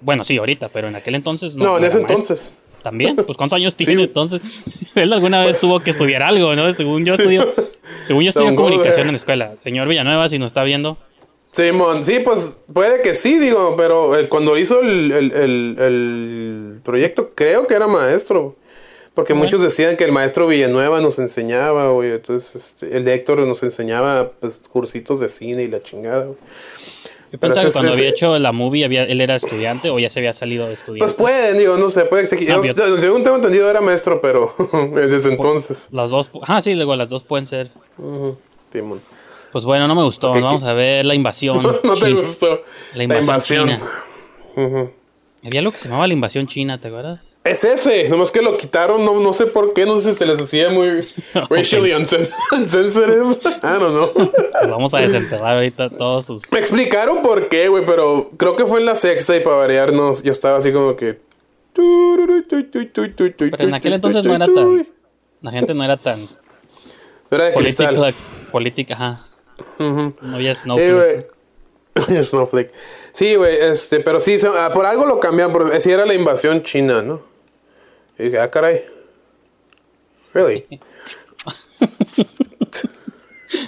Bueno, sí, ahorita, pero en aquel entonces no. No, en ese maestro. entonces. También, pues ¿cuántos años tiene entonces? Él alguna vez tuvo que estudiar algo, ¿no? Según yo Sí. estudio, según yo estudio comunicación en la escuela. Señor Villanueva, si nos está viendo, Simón, sí, pues puede que sí, digo, pero eh, cuando hizo el, el- el- el proyecto, creo que era maestro. Porque Bueno. muchos decían que el maestro Villanueva nos enseñaba, güey. Entonces, este, el de Héctor nos enseñaba pues, cursitos de cine y la chingada, güey. yo Pero pensaba que cuando había hecho la movie había, él era estudiante o ya se había salido de estudiante. Pues pueden, digo, no sé, puede que yo- según tengo entendido era maestro, pero desde entonces. Las dos, ah, sí, luego las dos pueden ser. Pues bueno, no me gustó. Vamos ¿qué- a ver la invasión. No, te gustó. La invasión, china. Ujú. Había algo que se llamaba la invasión china, ¿te acuerdas? Es ese, nomás que lo quitaron, no, no sé por qué, no sé si se les hacía muy racially insensitive. I don't know. Vamos a desenterrar ahorita todos sus. Me explicaron por qué, güey, pero creo que fue en la sexta y para variarnos, yo estaba así como que. Pero en aquel entonces no era tan. La gente no era tan Era de política. cristal. Política, ajá. No había Sí, snowflakes. Snowflake. Sí, güey, este, pero sí, se- ah, por algo lo cambiaron, porque sí era la invasión china, ¿no? Y dije, ah, caray. Really?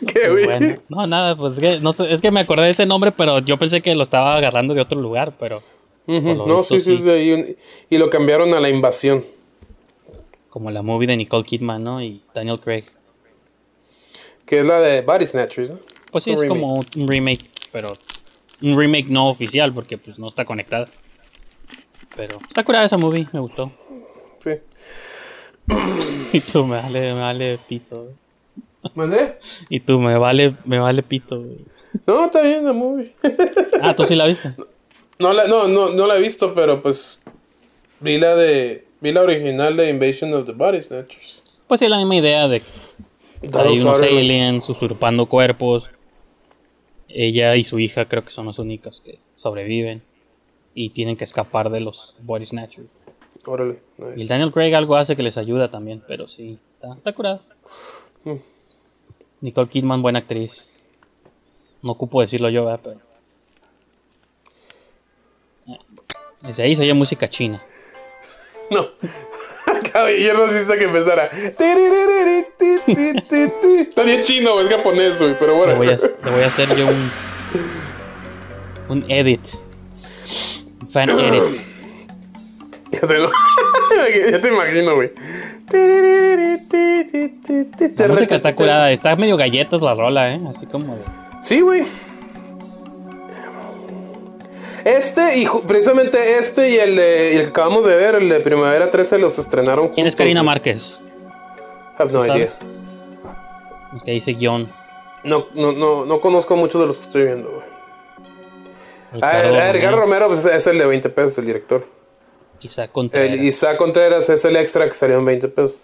¿Qué, güey? Bueno, no, nada, pues es que, no sé, es que me acordé de ese nombre, pero yo pensé que lo estaba agarrando de otro lugar, pero No, visto sí, sí, sí. sí, y, y lo cambiaron a la invasión. como la movie de Nicole Kidman, ¿no? Y Daniel Craig. Que es la de Body Snatchers, ¿no? Pues sí, Un es remake. como un remake, pero un remake no oficial porque pues no está conectada. Pero está curada esa movie, me gustó. Sí. Y tú me vale, me vale pito. ¿Mandé? Y tú me vale, me vale pito. güey. No, está bien la movie. Ah, tú sí la viste. no, la, no, no, no la he visto, pero pues vi la de vi la original de Invasion of the Body Snatchers. Pues sí, la misma idea de que hay unos aliens usurpando cuerpos. Ella y su hija creo que son las únicas que sobreviven. Y tienen que escapar de los body snatchers. Órale, Y el. Daniel Craig algo hace que les ayuda también, pero sí, está, está curado. Mm. Nicole Kidman, buena actriz. No ocupo decirlo yo, ¿verdad? pero. Eh, Desde ahí se oye música china. No. Caballero no hiciste que empezara. No, es chino, es japonés, güey, pero Le bueno. voy a, le voy a hacer yo un. Un edit. Un fan edit. Ya sé, ¿no? ya te imagino, güey. La música está curada, está medio galletas la rola, ¿eh? Así como de. Sí, güey. Este, y precisamente este y el, de, y el que acabamos de ver, el de Primavera 13, los estrenaron ¿Quién es Karina. Márquez? Have no idea. Es que dice guion. No, no, no, no conozco mucho de los que estoy viendo, güey. Ah, Ricardo Romero, pues, es el de 20 pesos, el director. Isaac Contreras. El Isaac Contreras es el extra que salió en 20 pesos.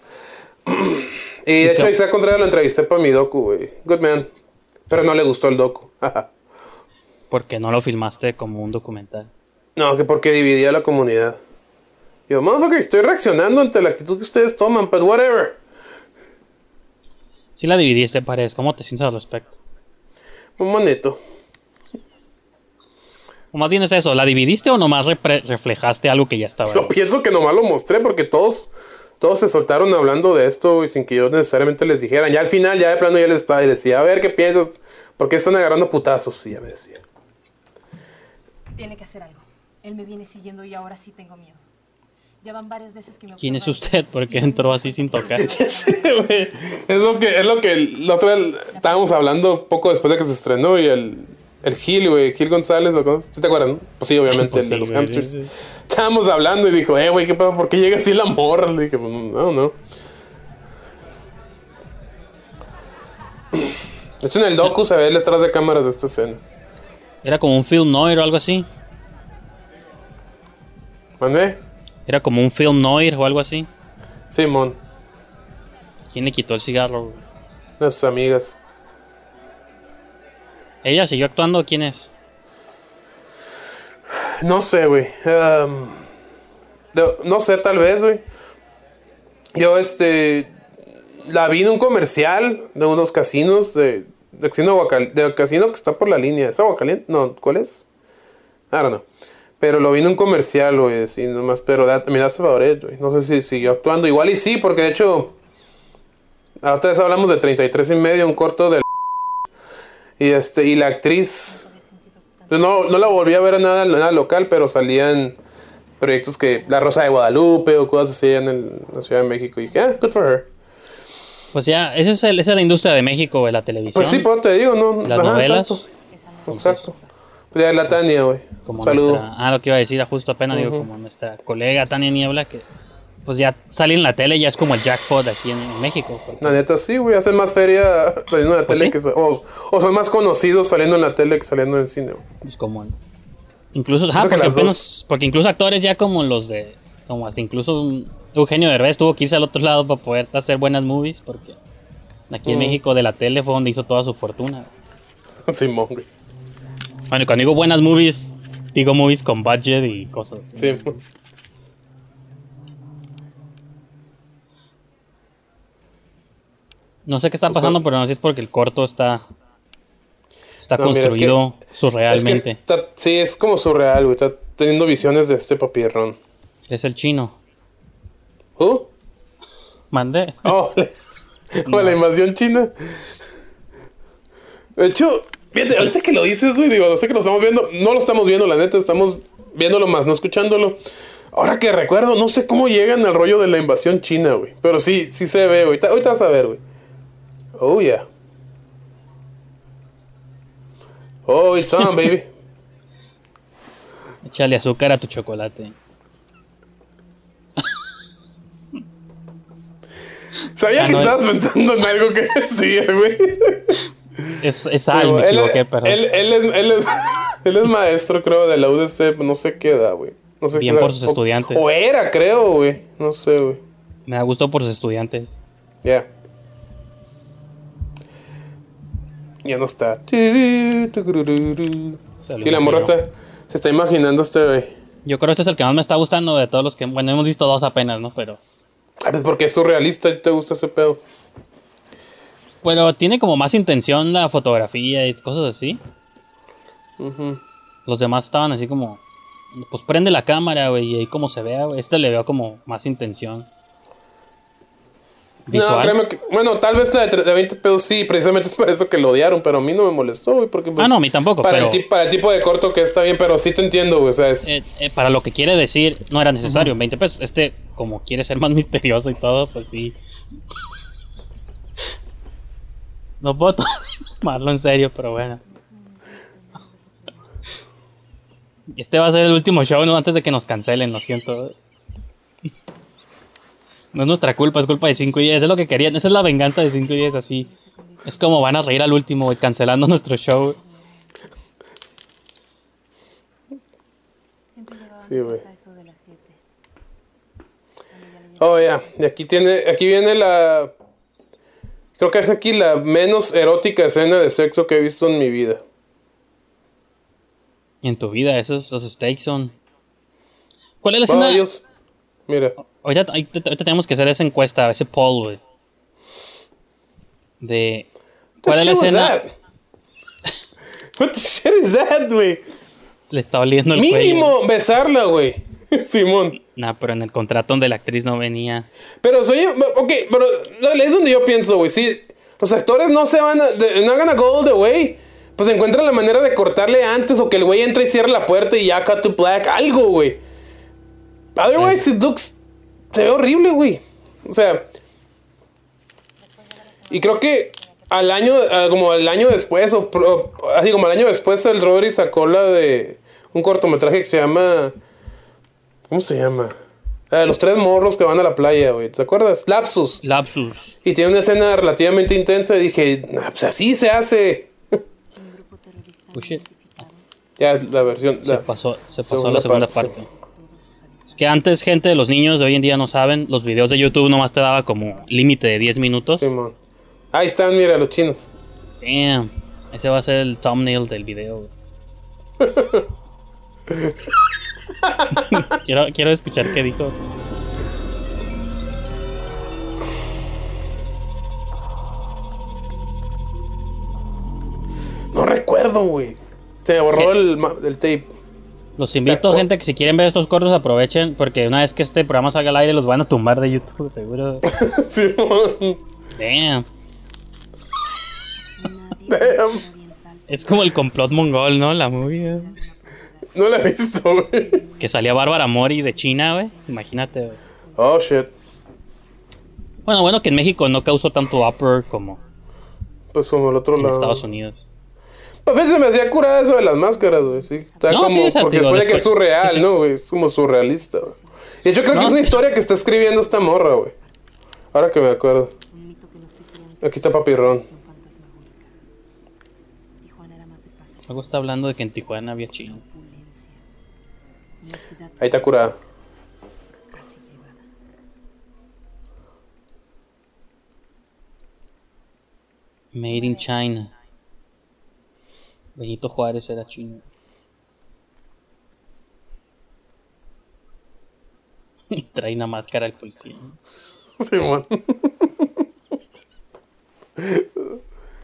y de hecho, Isaac Contreras lo entrevisté para mi docu, güey. Good man. Pero no le gustó el docu. Porque no lo filmaste como un documental. no, que porque dividía a la comunidad. Yo, motherfucker, estoy reaccionando ante la actitud que ustedes toman, but whatever. Si la dividiste, Paredes, ¿cómo te sientes al respecto? Un monito. O más bien es eso, ¿la dividiste o nomás reflejaste algo que ya estaba? Yo ahí? pienso que nomás lo mostré porque todos, todos se soltaron hablando de esto y sin que yo necesariamente les dijera. Ya al final, ya de plano, ya les, estaba, y les decía, a ver qué piensas, ¿por qué están agarrando putazos? Y ya me decía. Tiene que hacer algo. Él me viene siguiendo y ahora sí tengo miedo. Ya van varias veces que me ¿Quién es usted? ¿Por qué entró así sin tocar? Sí, güey. es lo que, es lo que la otra vez estábamos hablando poco después de que se estrenó y el, el Gil, güey, Gil González, ¿lo conoces? ¿Sí te acuerdas? no? Pues sí, obviamente, Pues el de los güey, hamsters. sí, sí. Estábamos hablando y dijo, eh, güey, ¿qué pasa? ¿Por qué llega así la morra? Le dije, pues, no, no. De hecho, en el docu se ve el detrás de cámaras de esta escena. Era como un film noir o algo así. ¿Mandé? Era como un film noir o algo así. Simón, ¿Quién le quitó el cigarro? nuestras amigas. ¿Ella siguió actuando? ¿Quién es? No sé, güey. No, no sé, tal vez, güey. Yo, este. La vi en un comercial de unos casinos de. De casino, Aguacal- de casino que está por la línea. ¿Es Aguacaliente? No, ¿cuál es? I don't. Pero lo vi en un comercial, güey. Así nomás. Pero that, I mean, güey. No sé si siguió actuando. Igual y sí, porque de hecho. La otra vez hablamos de 33 y medio, un corto del. Y este. Y la actriz. No, no la volví a ver en nada, nada local, pero salía en proyectos que La Rosa de Guadalupe o cosas así en, el- en la Ciudad de México. Y que, ah, good for her. Pues ya, esa es, el- esa es la industria de México, de la televisión. Pues sí, pues te digo, ¿no? Las Ajá, novelas. Exacto. exacto. Pues ya la Tania, güey. Como Saludo. nuestra, ah, lo que iba a decir justo apenas, digo, como nuestra colega Tania Niebla, que pues ya sale en la tele, ya es como el jackpot aquí en, en México. porque- La neta, sí, güey. Hacen más feria saliendo en la Pues tele sí. que. O, o son más conocidos saliendo en la tele que saliendo en el cine, güey. Es como en- incluso, Eso que porque, apenas- porque incluso actores ya como los de, como hasta incluso un Eugenio Derbez tuvo que irse al otro lado para poder hacer buenas movies, porque aquí en Mm. México de la tele fue donde hizo toda su fortuna. Simón, güey. Bueno, cuando digo buenas movies, digo movies con budget y cosas. Sí. No sé qué está pasando, pero no sé si es porque el corto está está No, mira, es que- construido Es que surrealmente. está- sí, es como surreal, güey. Está teniendo visiones de este papierrón. Es el chino. ¿Uh? Mandé. Oh, o la invasión china. De hecho, fíjate, ahorita que lo dices, güey, digo, no sé que lo estamos viendo, no lo estamos viendo, la neta, estamos viéndolo más, no escuchándolo. Ahora que recuerdo, no sé cómo llegan al rollo de la invasión china, güey. Pero sí, sí se ve, güey. Ta- Ahorita vas a ver, güey. Oh, yeah. Oh, it's on, baby. Échale azúcar a tu chocolate. Sabía Ah, que no, estabas pensando en algo que decir, güey. Es, es sal, me él, equivoqué, perdón. él, él es, él, es, él es maestro, creo, de la UDC, no sé qué edad, güey. No sé Bien por sus o- estudiantes. O era, creo, güey. No sé, güey. Me da gusto por sus estudiantes. Ya. Ya no está. Sí, la morra está- se está imaginando este, güey. Yo creo que este es el que más me está gustando de todos los que. Bueno, hemos visto dos apenas, ¿no? Pero. Ah, pues porque es surrealista y te gusta ese pedo. Pero tiene como más intención la fotografía y cosas así. Los demás estaban así como. Pues prende la cámara, güey, y ahí como se vea, güey. Este le veo como más intención. No, créeme que. Bueno, tal vez la de, de 20 pesos sí, precisamente es por eso que lo odiaron, pero a mí no me molestó, güey, porque pues. ah, no, a mí tampoco, para, pero. el, ti- para el tipo de corto que está bien, pero sí te entiendo, güey. O sea, es. eh, eh, para lo que quiere decir, no era necesario, 20 pesos. Este, como quiere ser más misterioso y todo, pues sí. No puedo tomarlo en serio, pero bueno. Este va a ser el último show, ¿no? Antes de que nos cancelen, lo siento. No es nuestra culpa, es culpa de 5 y 10. Es lo que querían. Esa es la venganza de 5 y 10, así. Es como van a reír al último, güey, cancelando nuestro show. Siempre llegaba Sí, güey. a eso de las 7. Oh, ya. Y aquí tiene, aquí viene la. Creo que es aquí la menos erótica escena de sexo que he visto en mi vida. Y en tu vida, esos los stakes son. ¿Cuál es la escena? Mira. Ahorita, ahorita- ahorita tenemos que hacer esa encuesta, ese poll, güey. De. ¿Cuál es la escena? What the shit is that, güey? Le está oliendo el cuello. Mínimo besarla, güey. Simón. Nah, pero en el contrato donde la actriz no venía. Pero soy. Ok, pero es donde yo pienso, güey. Si los actores no se van a. No hagan a go all the way. Pues encuentran la manera de cortarle antes o que el güey entre y cierre la puerta y ya cut to black. Algo, güey. Otherwise, it looks. Se ve horrible, güey. O sea. Y creo que al año. ah, como al año después, o así como al año después, el Rodri sacó la de. Un cortometraje que se llama. ¿Cómo se llama? Los tres morros que van a la playa, güey. ¿Te acuerdas? Lapsus. Lapsus. Y tiene una escena relativamente intensa y dije, "Ah, pues así se hace. Oh, shit. Ya, la versión. Se pasó, se pasó segunda la segunda parte, parte. Que antes, gente de los niños de hoy en día no saben, los videos de YouTube nomás te daba como límite de 10 minutos. Simón. Ahí están, mira, los chinos. Damn. Ese va a ser el thumbnail del video. quiero, quiero escuchar qué dijo. No recuerdo, güey. Se borró el, el tape. Los invito, gente, que si quieren ver estos cortos aprovechen, porque una vez que este programa salga al aire los van a tumbar de YouTube, seguro. Simón. Damn. Damn. Es como el complot mongol, ¿no? La movie. No la he visto, güey. Que salía Bárbara Mori de China, güey. Imagínate, güey. Oh, shit. Bueno, bueno que en México no causó tanto upper como Pues como el otro en lado. Estados Unidos. Pues se me hacía curada eso de las máscaras, güey. Sí. Está No, como. sí, porque digo, supone que es después- surreal, sí. ¿no, güey? Es como surrealista, güey. Y yo creo No. que es una historia que está escribiendo esta morra, güey. Ahora que me acuerdo. Aquí está Papirrón. Luego está hablando de que en Tijuana había chino. Ahí está curada. Made in China. Benito Juárez era chino. Y trae una máscara al policía. Simón.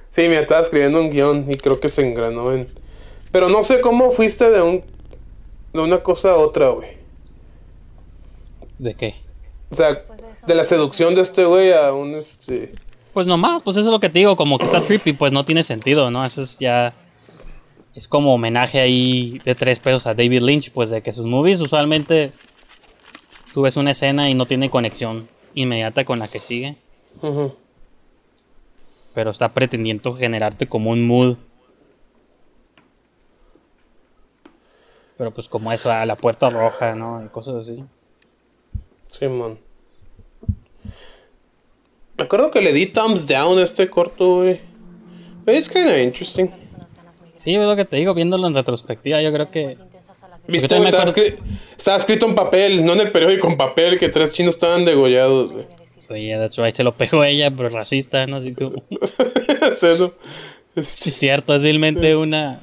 Sí, me estaba escribiendo un guion y creo que se engranó en. Pero no sé cómo fuiste de un. de una cosa a otra, güey. ¿De qué? O sea, de la seducción de este güey a un este. Pues nomás, pues eso es lo que te digo, como que está trippy, pues no tiene sentido, ¿no? Eso es ya. Es como homenaje ahí de tres pesos a David Lynch, pues de que sus movies usualmente tú ves una escena y no tiene conexión inmediata con la que sigue, pero está pretendiendo generarte como un mood. Pero pues como eso, a la puerta roja, ¿no? Y cosas así. Simón. Me acuerdo que le di thumbs down a este corto, güey. Es kinda interesting. Sí, es lo que te digo, viéndolo en retrospectiva, yo creo que... Viste, estaba, escri- estaba escrito en papel, no en el periódico en papel, que tres chinos estaban degollados, güey. Oye, that's right, se lo pegó ella, pero racista, ¿no? Así como... Es eso. Sí, es cierto, es vilmente una.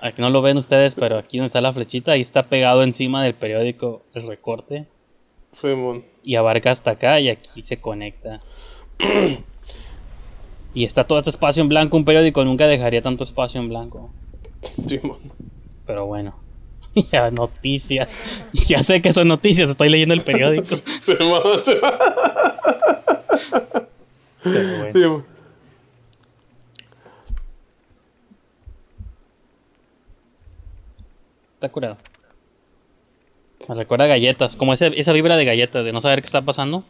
Aquí no lo ven ustedes, pero aquí donde está la flechita, ahí está pegado encima del periódico el recorte. Simón. Y abarca hasta acá y aquí se conecta. y está todo este espacio en blanco. Un periódico nunca dejaría tanto espacio en blanco. Simón. Pero bueno. ya, noticias. ya sé que son noticias, estoy leyendo el periódico. Simón. Pero bueno. Simón. Está curado. Me recuerda a galletas, como ese- esa vibra de galletas, de no saber qué está pasando.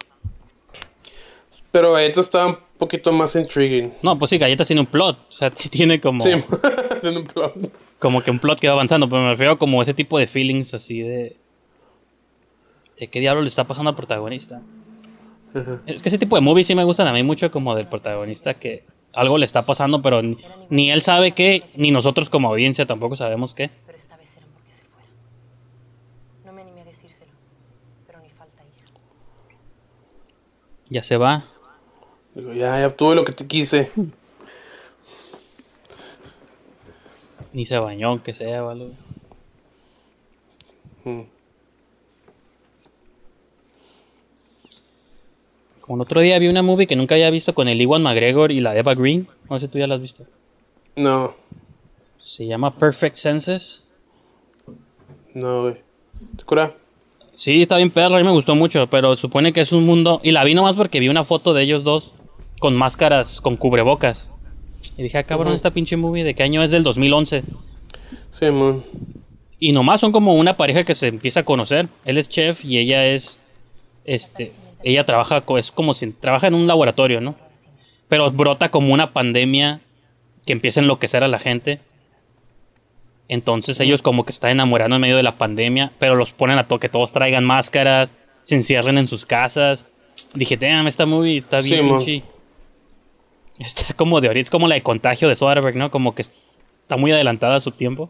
Pero está un poquito más intriguing. No, pues sí, galletas tiene un plot. O sea, sí tiene como. Sí, tiene un plot. como que un plot que va avanzando, pero me refiero como ese tipo de feelings así de. ¿De qué diablo le está pasando al protagonista? Es que ese tipo de movies sí me gustan a mí mucho, como del protagonista que algo le está pasando, pero ni, ni él sabe qué, ni nosotros como audiencia tampoco sabemos qué. Pero esta vez eran porque se fuera. No me animé a decírselo, pero ni falta hizo. Ya se va. Digo, ya, ya obtuve lo que te quise. Ni se bañó, aunque sea, ¿vale? Mm. Como el otro día vi una movie que nunca había visto con el Iwan McGregor y la Eva Green. No sé si tú ya la has visto. No, Se llama Perfect Senses. no, güey. ¿Te cura? Sí, está bien perro, a mí me gustó mucho, pero supone que es un mundo... Y la vi nomás porque vi una foto de ellos dos con máscaras, con cubrebocas. Y dije, ah, cabrón, esta pinche movie, ¿de qué año es? Del 2011. Sí, mon. Y nomás son como una pareja que se empieza a conocer. Él es chef y ella es... Este... Ella trabaja, es como si... Trabaja en un laboratorio, ¿no? Pero brota como una pandemia que empieza a enloquecer a la gente. Entonces ellos como que están enamorando en medio de la pandemia, pero los ponen a to que todos traigan máscaras, se encierren en sus casas. Dije, damn, esta movie está bien Sí. Está como de ahorita, es como la de contagio de Soderbergh, ¿no? Como que está muy adelantada a su tiempo.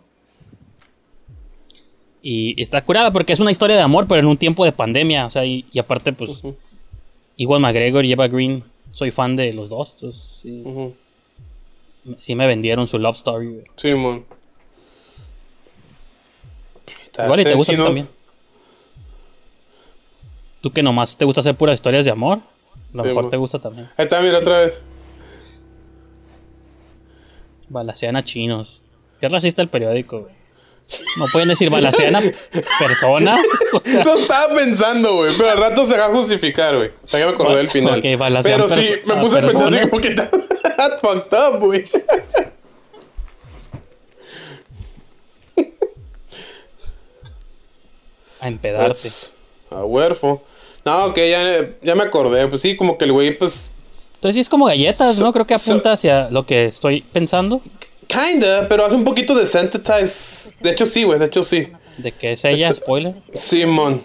Y está curada porque es una historia de amor, pero en un tiempo de pandemia. O sea, y, y aparte, pues, Ujú, Iwan McGregor y Eva Green, soy fan de los dos. Entonces, sí, me vendieron su love story. Sí. Está- Igual y te gusta también. Tú que nomás te gusta hacer puras historias de amor, a lo Sí, mejor te gusta también. Ahí está, mira otra vez. Balacean a chinos. Qué racista el periódico. güey. No pueden decir balacean a personas. O sea, Lo estaba pensando, güey, pero al rato se va a justificar, güey. Ya me acordé del final. Pero sí, me a puse a pensar así como que that's fucked up, güey. a empedarte. A huerfo. No, ok, ya, ya me acordé. Pues sí, como que el güey, pues. Entonces sí es como galletas, ¿no? Creo que So- apunta hacia lo que estoy pensando. Kinda, pero hace un poquito de sensitize. De hecho, sí, güey, de hecho, sí. De que es ella, spoiler. Simón.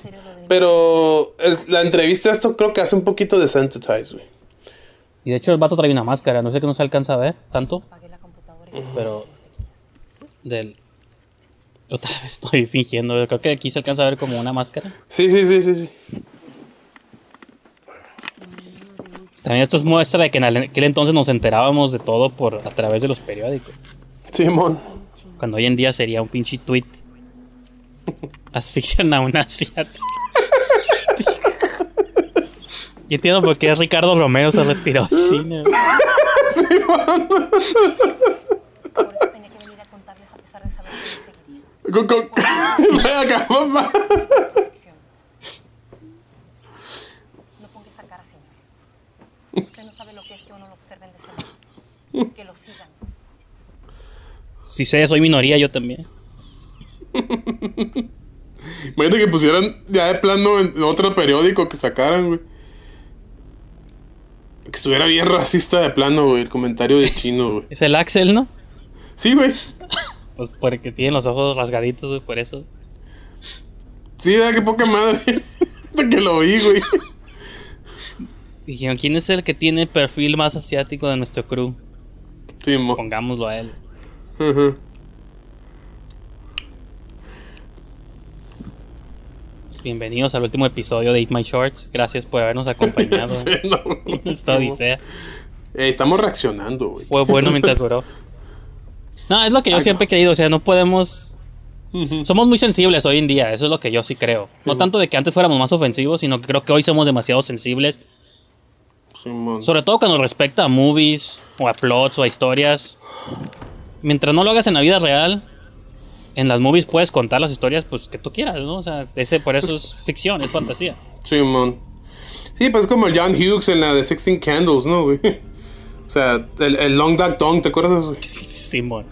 Pero la entrevista, esto creo que hace un poquito de sensitize, güey. Y de hecho el vato trae una máscara. No sé que no se alcanza a ver tanto. Pero del... Otra vez estoy fingiendo. Creo que aquí se alcanza a ver como una máscara. Sí, sí, sí, sí, sí. También esto es muestra de que en aquel entonces nos enterábamos de todo por a través de los periódicos. Simón. Cuando hoy en día sería un pinche tweet. Asfixian a una asiática. Y entiendo por qué Ricardo Romero se retiró del cine. Por eso tenía que venir a contarles a pesar de saber que seguiría. Con- con- Ven acá, papá. Protección. No ponga esa cara, señor. Usted no sabe lo que es que uno lo observen de ese modo. Que lo sigan. Si sé, soy minoría, yo también. Imagínate que pusieran ya de plano en otro periódico que sacaran, güey. Que estuviera bien racista de plano, güey, el comentario de chino, güey. Es el Axel, ¿no? Sí, güey. Pues porque tiene los ojos rasgaditos, güey, por eso. Sí, da que poca madre. Hasta que lo vi, güey. Dijeron, ¿quién es el que tiene perfil más asiático de nuestro crew? Sí. Pongámoslo a él. Bienvenidos al último episodio de Eat My Shorts. Gracias por habernos acompañado Sí, no, en esta odisea. Ey, estamos reaccionando, güey. Fue bueno mientras duró. No, es lo que yo Ay, siempre he querido. O sea, no podemos. Somos muy sensibles hoy en día. Eso es lo que yo sí creo. No tanto de que antes fuéramos más ofensivos, sino que creo que hoy somos demasiado sensibles. Simón. Sobre todo cuando respecta a movies, o a plots, o a historias. Mientras no lo hagas en la vida real, en las movies puedes contar las historias pues que tú quieras, ¿no? O sea, ese, por eso es ficción, es fantasía. Simón. Sí, pues como el John Hughes en la de Sixteen Candles, ¿no, güey? O sea, el, el Long Duck Dong, ¿te acuerdas, güey? Simón.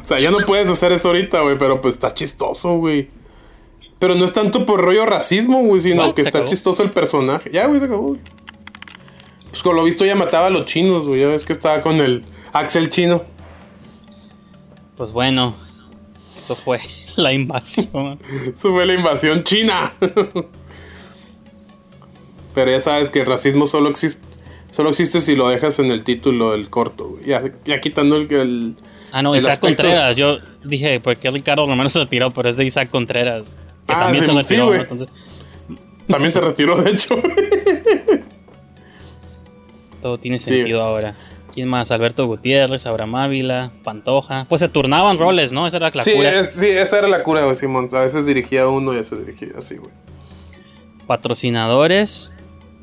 O sea, ya no puedes hacer eso ahorita, güey, pero pues está chistoso, güey. Pero no es tanto por rollo racismo, güey, sino que está acabó. chistoso el personaje. Ya, güey, se acabó, güey. Pues con lo visto ya mataba a los chinos, güey. Ya ves que estaba con el Axel chino. Pues bueno, Eso fue la invasión. Eso fue la invasión china. Pero ya sabes que el racismo solo existe, solo existe si lo dejas en el título del corto. güey. Ya, ya quitando el, el- Ah, no, el Isaac aspecto- Contreras. Yo dije, ¿por qué Ricardo Romero se retiró? Pero es de Isaac Contreras. Que Ah, también sí, se sí, retiró. Entonces, También se retiró, de hecho. Todo tiene Sí. sentido ahora. ¿Quién más? Alberto Gutiérrez, Abraham Ávila, Pantoja. Pues se turnaban roles, ¿no? Esa era la sí, cura. es- sí, esa era la cura, güey, Simón. A veces dirigía uno y a veces dirigía así, güey. Patrocinadores.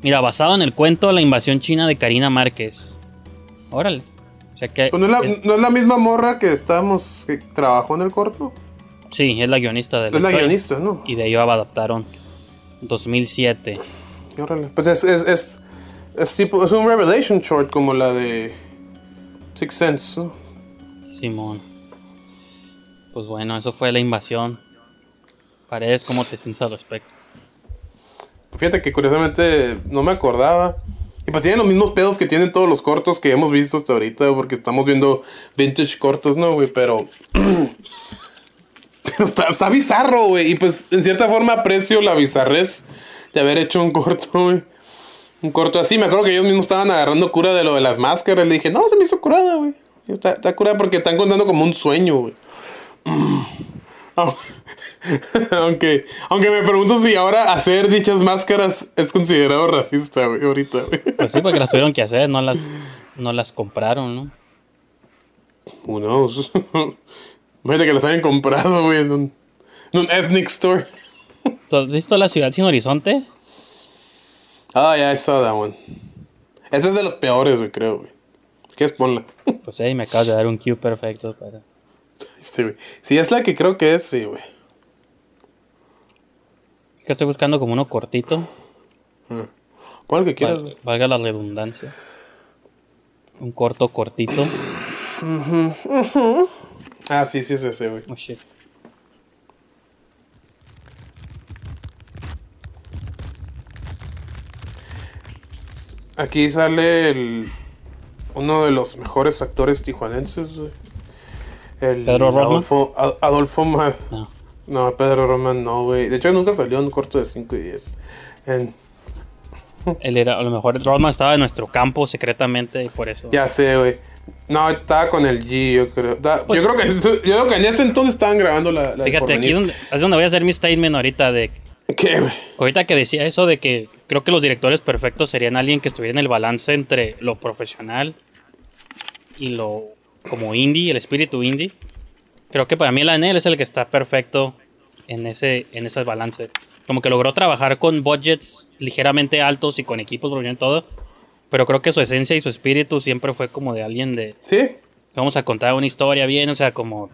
Mira, basado en el cuento La invasión china de Karina Márquez. Órale. O sea que. Pues no, es la, es- no es la misma morra que estábamos, que trabajó en el corto. sí, es la guionista de Es la guionista, ¿no? Y de ahí adaptaron. 2007. Y órale. Pues es, es, es, es tipo, es un Revelation short como la de Six Sense, ¿no? Simón. Pues bueno, eso fue la invasión. Paredes, ¿cómo te sientes al respecto? Fíjate que curiosamente no me acordaba. Y pues tienen los mismos pedos que tienen todos los cortos que hemos visto hasta ahorita, porque estamos viendo vintage cortos, ¿no, güey? Pero. Pero está, está bizarro, güey. Y pues en cierta forma aprecio la bizarrez de haber hecho un corto, güey. Un corto así. Me acuerdo que ellos mismos estaban agarrando cura de lo de las máscaras. Le dije, no, se me hizo curada, güey. Está, está curada porque están contando como un sueño, güey. Au- aunque, aunque me pregunto si ahora hacer dichas máscaras es considerado racista, güey, ahorita, güey. Pues sí, porque las tuvieron que hacer, no las, no las compraron, ¿no? Who knows? Imagínate que las hayan comprado, güey, en un, en un ethnic store. ¿Tú has visto La Ciudad Sin Horizonte? Ah, ya, I saw that one. Esa es de los peores, güey, creo, güey. ¿Qué es? Ponla. Pues ahí me acabas de dar un cue perfecto para... Este, güey. Si es la que creo que es, sí, güey. Es que estoy buscando como uno cortito. Pon el que quieras, val- valga la redundancia. Un corto cortito. Ah, sí, sí es ese, güey. Oh shit. Aquí sale el, uno de los mejores actores tijuanenses, güey. El ¿Pedro? Adolfo, Ad- Adolfo Ma- No. No, Pedro Roman no, güey. De hecho, nunca salió en un corto de 5 y 10. En- Él era, a lo mejor Rodman estaba en nuestro campo secretamente y por eso. ya sé, güey. No, estaba con el G, yo creo. Da- Pues- yo, creo que, yo creo que en ese entonces estaban grabando la. la Fíjate, aquí donde, es donde voy a hacer mi statement ahorita de... ¿Qué? Ahorita que decía eso de que creo que los directores perfectos serían alguien que estuviera en el balance entre lo profesional y lo como indie, el espíritu indie. Creo que para mí el Anel es el que está perfecto en ese, en ese balance. Como que logró trabajar con budgets ligeramente altos y con equipos y todo. Pero creo que su esencia y su espíritu siempre fue como de alguien de ¿Sí? vamos a contar una historia bien, o sea, como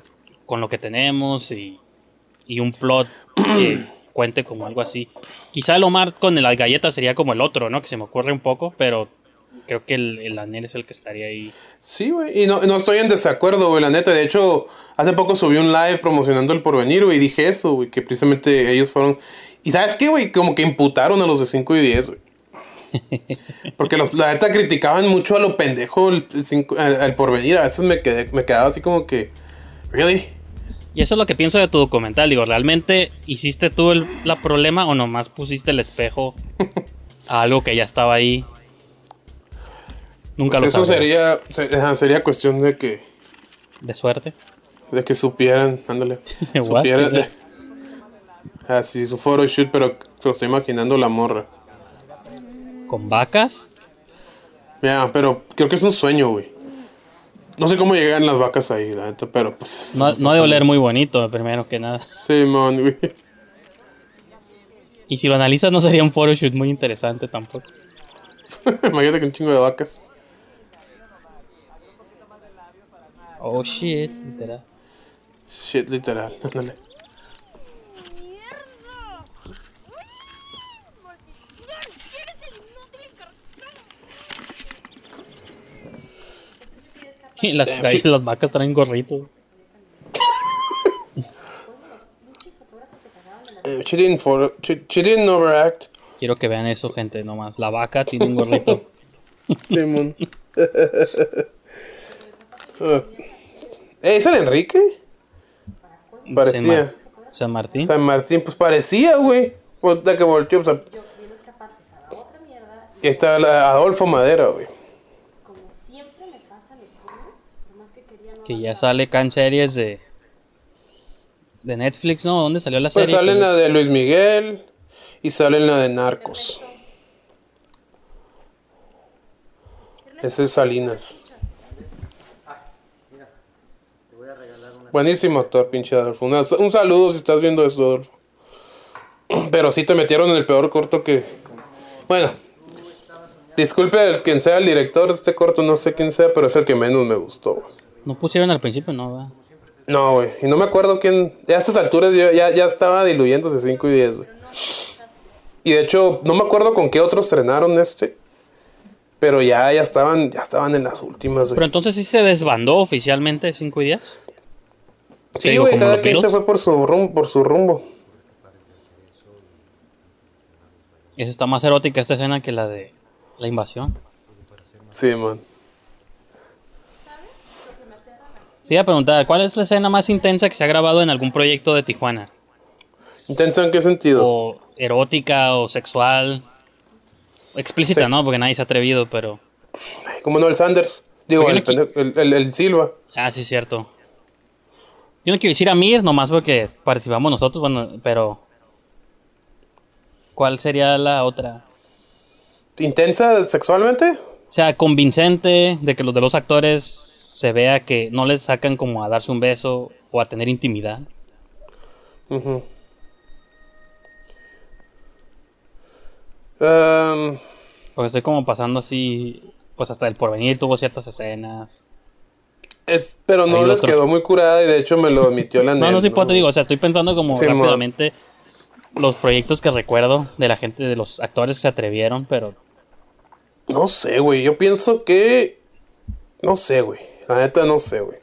con lo que tenemos y, y un plot que cuente como algo así. Quizá el Omar con las galletas sería como el otro, ¿no? Que se me ocurre un poco, pero creo que el, el Anel es el que estaría ahí. Sí, güey. Y no, no estoy en desacuerdo, güey, la neta. De hecho, hace poco subí un live promocionando el porvenir, güey, y dije eso, güey, que precisamente ellos fueron. Y sabes qué, güey, como que imputaron a los de 5 y 10, güey. Porque los- la neta criticaban mucho a lo pendejo el, el cinco- porvenir. A veces me, quedé, me quedaba así como que. ¿Really? Y eso es lo que pienso de tu documental. Digo, ¿realmente hiciste tú el la problema o nomás pusiste el espejo a algo que ya estaba ahí? Nunca Pues lo eso sería, sería cuestión de que, De suerte. de que supieran, ándale. Supieran. ¿Qué es eso? Ah, sí, su photoshoot, pero lo estoy imaginando la morra. ¿Con vacas? Ya, pero creo que es un sueño, güey. No sé cómo llegan las vacas ahí, la neta, pero pues. No, no es de un- oler muy bonito, primero que nada. Sí, güey. Y si lo analizas, no sería un photoshoot muy interesante tampoco. Imagínate que un chingo de vacas. Oh shit, literal. Shit, literal. Ándale. Y las, ahí las vacas traen gorritos. Eh, she, didn't photo- she, she didn't overact. Quiero que vean eso, gente, nomás. La vaca tiene un gorrito. Simón. Ah. Eh, ¿Es el Enrique? Parecía. San, Ma- San Martín. San Martín, pues parecía, güey. Puta que volteó, pues, a- y está la Adolfo Madera, güey. Como siempre me pasa en los sueños, por más que ya sale acá en series de. De Netflix, ¿no? ¿Dónde salió la Pues serie? sale en Que- la de Luis Miguel y sale en la de Narcos. Ese es Salinas. Buenísimo actor, pinche Adolfo. Una- un saludo si estás viendo esto, Adolfo. Pero sí te metieron en el peor corto que. Bueno. Disculpe el quien sea el director de este corto, no sé quién sea, pero es el que menos me gustó, güey. No pusieron al principio, no, ¿verdad? No, güey. Y no me acuerdo quién. Ya a estas alturas yo ya, ya estaba diluyéndose 5 y 10, güey. Y de hecho, no me acuerdo con qué otros estrenaron este. Pero ya, ya estaban, ya estaban en las últimas, Pero güey. entonces sí se desbandó oficialmente 5 y 10. Sí, güey, cada quien se fue por su rumbo, por su rumbo. Esa está más erótica esta escena que la de la invasión. Sí, man. Te iba a preguntar, ¿cuál es la escena más intensa que se ha grabado en algún proyecto de Tijuana? ¿Intensa en qué sentido? O erótica o sexual. Explícita, Sí. ¿no? Porque nadie se ha atrevido, pero... Como no, el Sanders. Digo, el, el, el- el Silva. Ah, sí, cierto. Yo no quiero decir a Mir, nomás porque participamos nosotros, bueno, pero... ¿Cuál sería la otra? ¿Intensa sexualmente? O sea, convincente de que los de los actores se vea que no les sacan como a darse un beso o a tener intimidad. Em, Porque estoy como pasando así, pues hasta el porvenir tuvo ciertas escenas. es, pero no Hay les quedó muy curada y de hecho me lo admitió la No, Nel, no sé, pues te digo, o sea, estoy pensando como Sí, rápidamente los proyectos que recuerdo de la gente, de los actores que se atrevieron, pero No sé, güey. Yo pienso que. No sé, güey. La neta no sé, güey.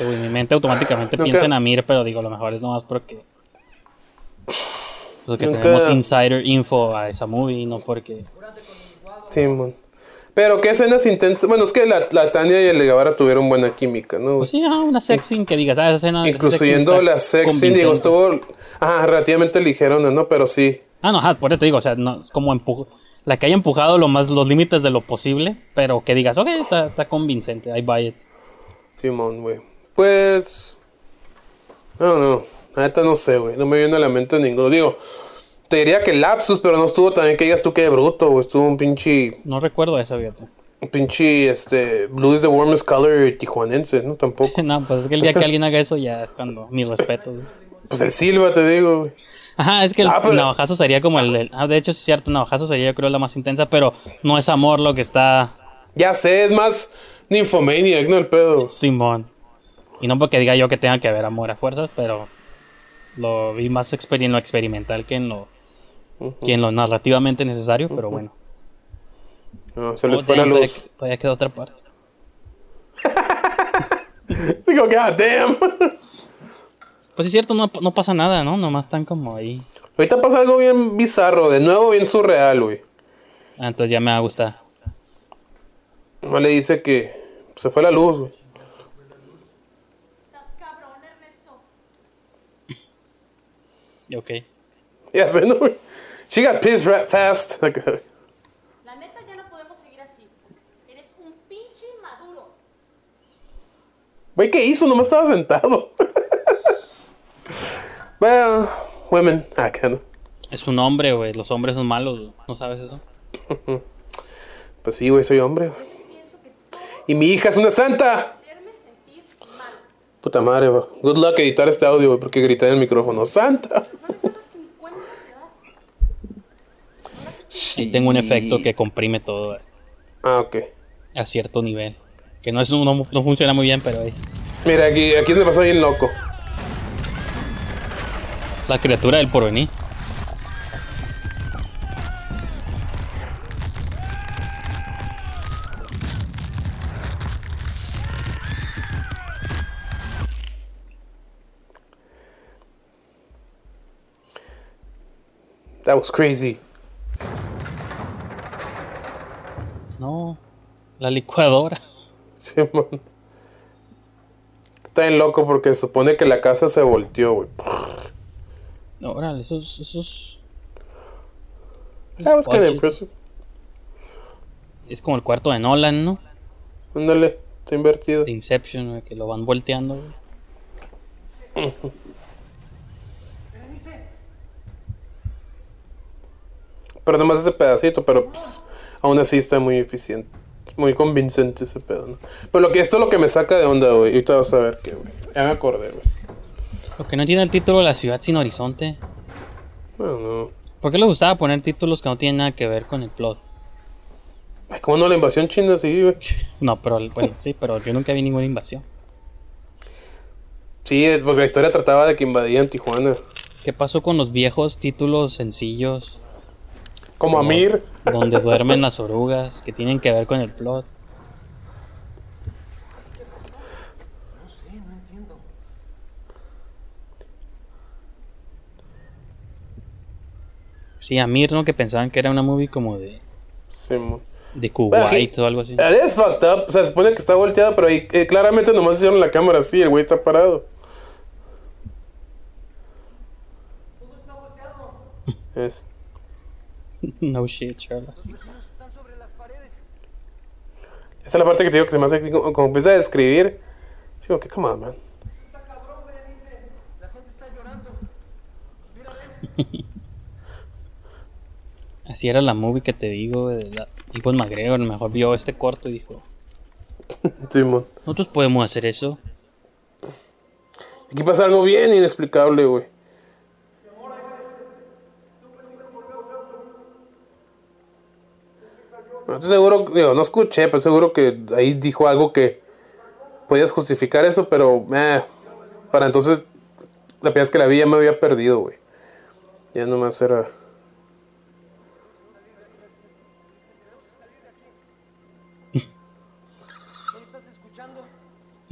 güey, mi mente automáticamente Nunca- piensa en Amir, pero digo, a lo mejor es nomás porque... Porque Nunca- tenemos insider info a esa movie, no porque... Sí, man. Pero qué escenas intensas. Bueno, es que la, la Tania y el Guevara tuvieron buena química, ¿no? Pues sí, ah, una sex scene que digas, ah, esa escena... Incluyendo la sex scene, digo, estuvo ajá, relativamente ligerona, ¿no? Pero sí. Ah, no, ajá, por eso te digo, o sea, no, como empujo, la que haya empujado lo más los límites de lo posible, pero que digas, ok, está, está convincente, I buy it. Simón, güey. Pues. No, no. Neta no sé, güey. No me viene a la mente ninguno. Digo, te diría que lapsus, pero no estuvo también que digas tú que de bruto, güey. Estuvo un pinche. No recuerdo eso, fíjate. Un pinche, este. Blue is the warmest color tijuanense, ¿no? Tampoco. No, pues es que el día que alguien haga eso ya es cuando mis respetos. güey. Pues el Silva, te digo, güey. Ajá, es que el Ah, pero- navajazo sería como el, el- ah, de hecho es cierto, navajazo sería yo creo la más intensa, pero no es amor lo que está Ya sé, es más Nymphomaniac, ¿no? El pedo. Simón. Y no porque diga yo que tenga que haber amor a fuerzas, pero lo vi más exper- en lo experimental que en lo que en lo narrativamente necesario, pero bueno. No, se les Oh, fue la luz. Todavía, todavía queda otra parte. Digo, god damn. Pues es cierto, no, no pasa nada, ¿no? Nomás están como ahí. Ahorita pasa algo bien bizarro, de nuevo bien surreal, güey. Ah, entonces ya me va a gustar. Nomás le dice que se fue la luz, güey. Estás cabrón, Ernesto. Y Ok. Ya sé, ¿no, güey? She got pissed right fast. La neta ya no podemos seguir así. Eres un pinche maduro. Güey, ¿qué hizo? Nomás estaba sentado. well, women. Acá, ¿no? Es un hombre, güey. Los hombres son malos. ¿No sabes eso? Pues sí, güey, soy hombre. güey. A veces pienso que todo Y mi hija es una santa. Puta madre, güey. Good luck editar este audio, güey, porque grité en el micrófono. ¡Santa! Sí, Y tengo un efecto que comprime todo güey, Ah, ok. a cierto nivel. Que no, es, no, no funciona muy bien, pero ahí. Mira, aquí, aquí me pasó bien loco. La criatura del porvenir. That was crazy. No. La licuadora. Sí, man. Está bien loco porque se supone que la casa se volteó, güey. Órale, esos, esos. That was kind of impressive. Es como el cuarto de Nolan, ¿no? Ándale, está invertido. De Inception, que lo van volteando, güey. Pero nomás ese pedacito, pero pues, aún así está muy eficiente. Muy convincente ese pedo, ¿no? Pero lo que, esto es lo que me saca de onda, güey. Y ahorita vas a ver que, güey. Ya me acordé, güey. Lo que no tiene el título La ciudad sin horizonte. No, no. ¿Por qué le gustaba poner títulos que no tienen nada que ver con el plot? Ay, ¿cómo no la invasión china sí, güey? No, pero bueno, sí, pero yo nunca vi ninguna invasión. Sí, es porque la historia trataba de que invadían Tijuana. ¿Qué pasó con los viejos títulos sencillos Como Como- Amir. donde duermen las orugas que tienen que ver con el plot? No sé, no entiendo. Sí, Amir, ¿no? Que pensaban que era una movie como de, Sí, mo. de Bueno, Kuwait o algo así. Es fucked up. O sea, se supone que está volteada, pero ahí eh, claramente nomás hicieron la cámara así. El güey está parado. Es. No shit, Sherlock. Esta es la parte que te digo que se me hace como, como empieza a describir. Sí, como que, come on, man. Así era la movie que te digo. De la... Iwan McGregor mejor vio este corto y dijo: Sí. Nosotros podemos hacer eso. Aquí pasa algo bien inexplicable, güey. No estoy seguro, digo, no escuché, pero seguro que ahí dijo algo que podías justificar eso, pero eh, para entonces la primera vez que la vi ya me había perdido, güey. Ya nomás era...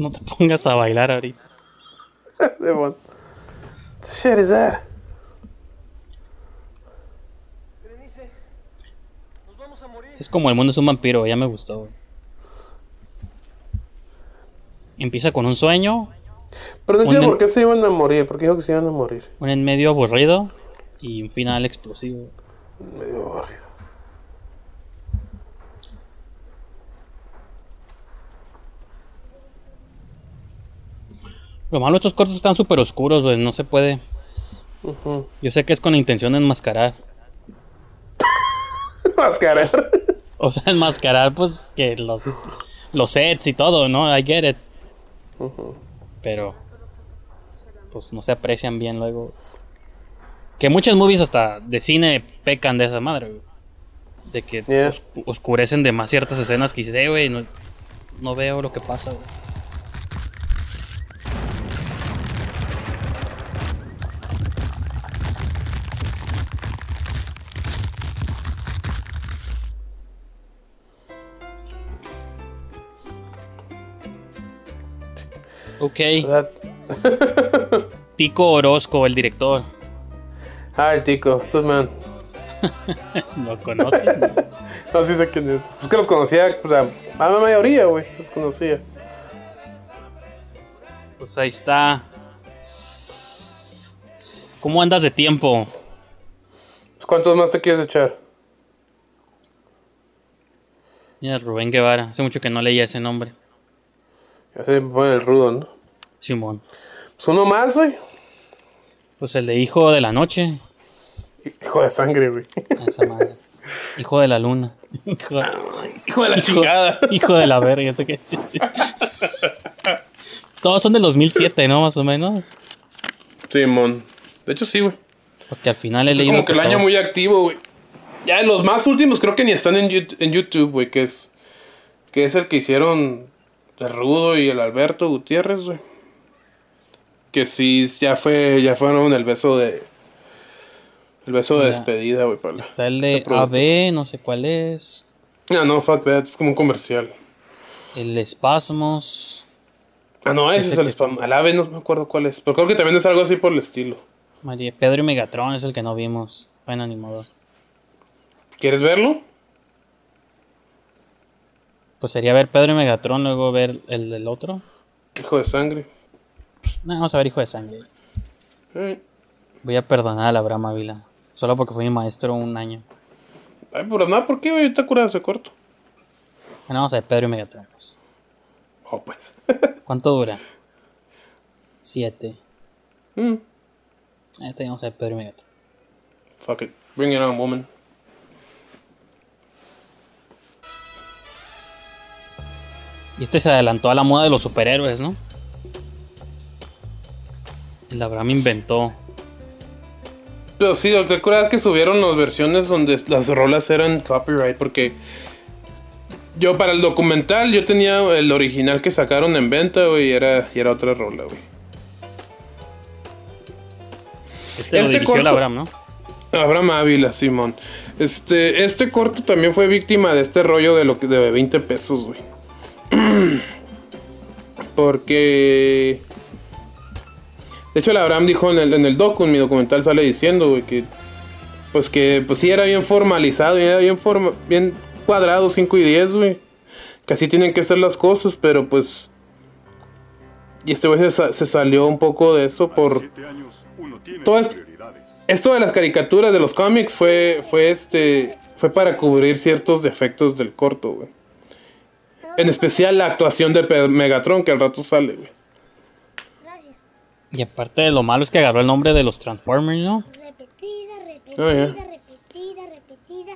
No te pongas a bailar ahorita. Devon. What the shit is that? Es como el mundo es un vampiro, ya me gustó. Empieza con un sueño, Pero no entiendo por qué se iban a morir, porque dijo que se iban a morir. un en medio aburrido y un final explosivo. Medio aburrido. Lo malo, estos cortos están súper oscuros, güey, no se puede. Yo sé que es con la intención de enmascarar. Mascarar. O sea, enmascarar, pues, que los, los sets y todo, ¿no? I get it. Pero, pues, no se aprecian bien luego. Que muchas movies hasta de cine pecan de esa madre, güey. De que Yeah. oscurecen de más ciertas escenas que dices, "Eh, güey, no, no veo lo que pasa, güey. Ok, Tico Orozco, el director. Ah, el tico. Good man. ¿Lo conoces? No, sí sé quién es. Es que los conocía, o sea, a la mayoría, güey. Los conocía. Pues ahí está. ¿Cómo andas de tiempo? Pues, ¿Cuántos más te quieres echar? Mira, Rubén Guevara. Hace mucho que no leía ese nombre. Ya se me pone el rudo, ¿no? Simón. Pues uno más, güey. Pues el de Hijo de la Noche. Hijo de sangre, güey. Esa madre. Hijo de la Luna. Hijo, Hijo de la hijo- chingada. hijo de la verga. sé qué- sí, sí. Todos son del 2007, ¿no? Más o menos. Simón. De hecho, sí, güey. Porque al final he Fue leído. como que el año todo- muy activo, güey. Ya los más últimos creo que ni están en YouTube, güey. Que es, que es el que hicieron el Rudo y el Alberto Gutiérrez, güey. Que sí, ya fue, ya fueron el beso de... El beso de despedida, güey. Para Está el de. AB, no sé cuál es. Ah, no, fuck that. Es como un comercial. El Espasmos. Ah, no, ese es el que- spam. Al ave no me acuerdo cuál es. Pero creo que también es algo así por el estilo. María Pedro y Megatron es el que no vimos. Buen animador. ¿Quieres verlo? Pues sería ver Pedro y Megatron, luego ver el del otro. Hijo de sangre. No, vamos a ver, hijo de sangre. Eh, Voy a perdonar a la Abraham Ávila. Solo porque fue mi maestro un año. Ay, pero nada, ¿por qué, güey? Está curado ese corto. Bueno, vamos a ver Pedro y Megatron. pues. Oh, pues. ¿Cuánto dura? Siete. Mm, Este vamos a ver Pedro y Megatron. fuck it. Bring it on, woman. Y este se adelantó a la moda de los superhéroes, ¿no? El Abraham inventó. Pero sí, ¿te acuerdas que subieron las versiones donde las rolas eran copyright? Porque yo para el documental yo tenía el original que sacaron en venta, güey, y era, y era otra rola, güey. Este, lo Este el corto- Abraham, ¿no? Abraham Ávila, Simón. Este, este corto también fue víctima de este rollo de lo que de 20 pesos, güey. Porque. De hecho, el Abraham dijo en el, en el docu, en mi documental sale diciendo, güey, que. Pues que pues sí era bien formalizado, y era bien, forma, bien cuadrado, 5 y 10, güey. Que así tienen que ser las cosas, pero pues. Y este güey se, sa- se salió un poco de eso por. Todo esto, esto de las caricaturas de los cómics fue, fue este, fue para cubrir ciertos defectos del corto, güey. En especial la actuación de Megatron que al rato sale, güey. Y aparte de lo malo es que agarró el nombre de los Transformers, ¿no? Repetida, repetida, Oh, yeah. repetida, repetida.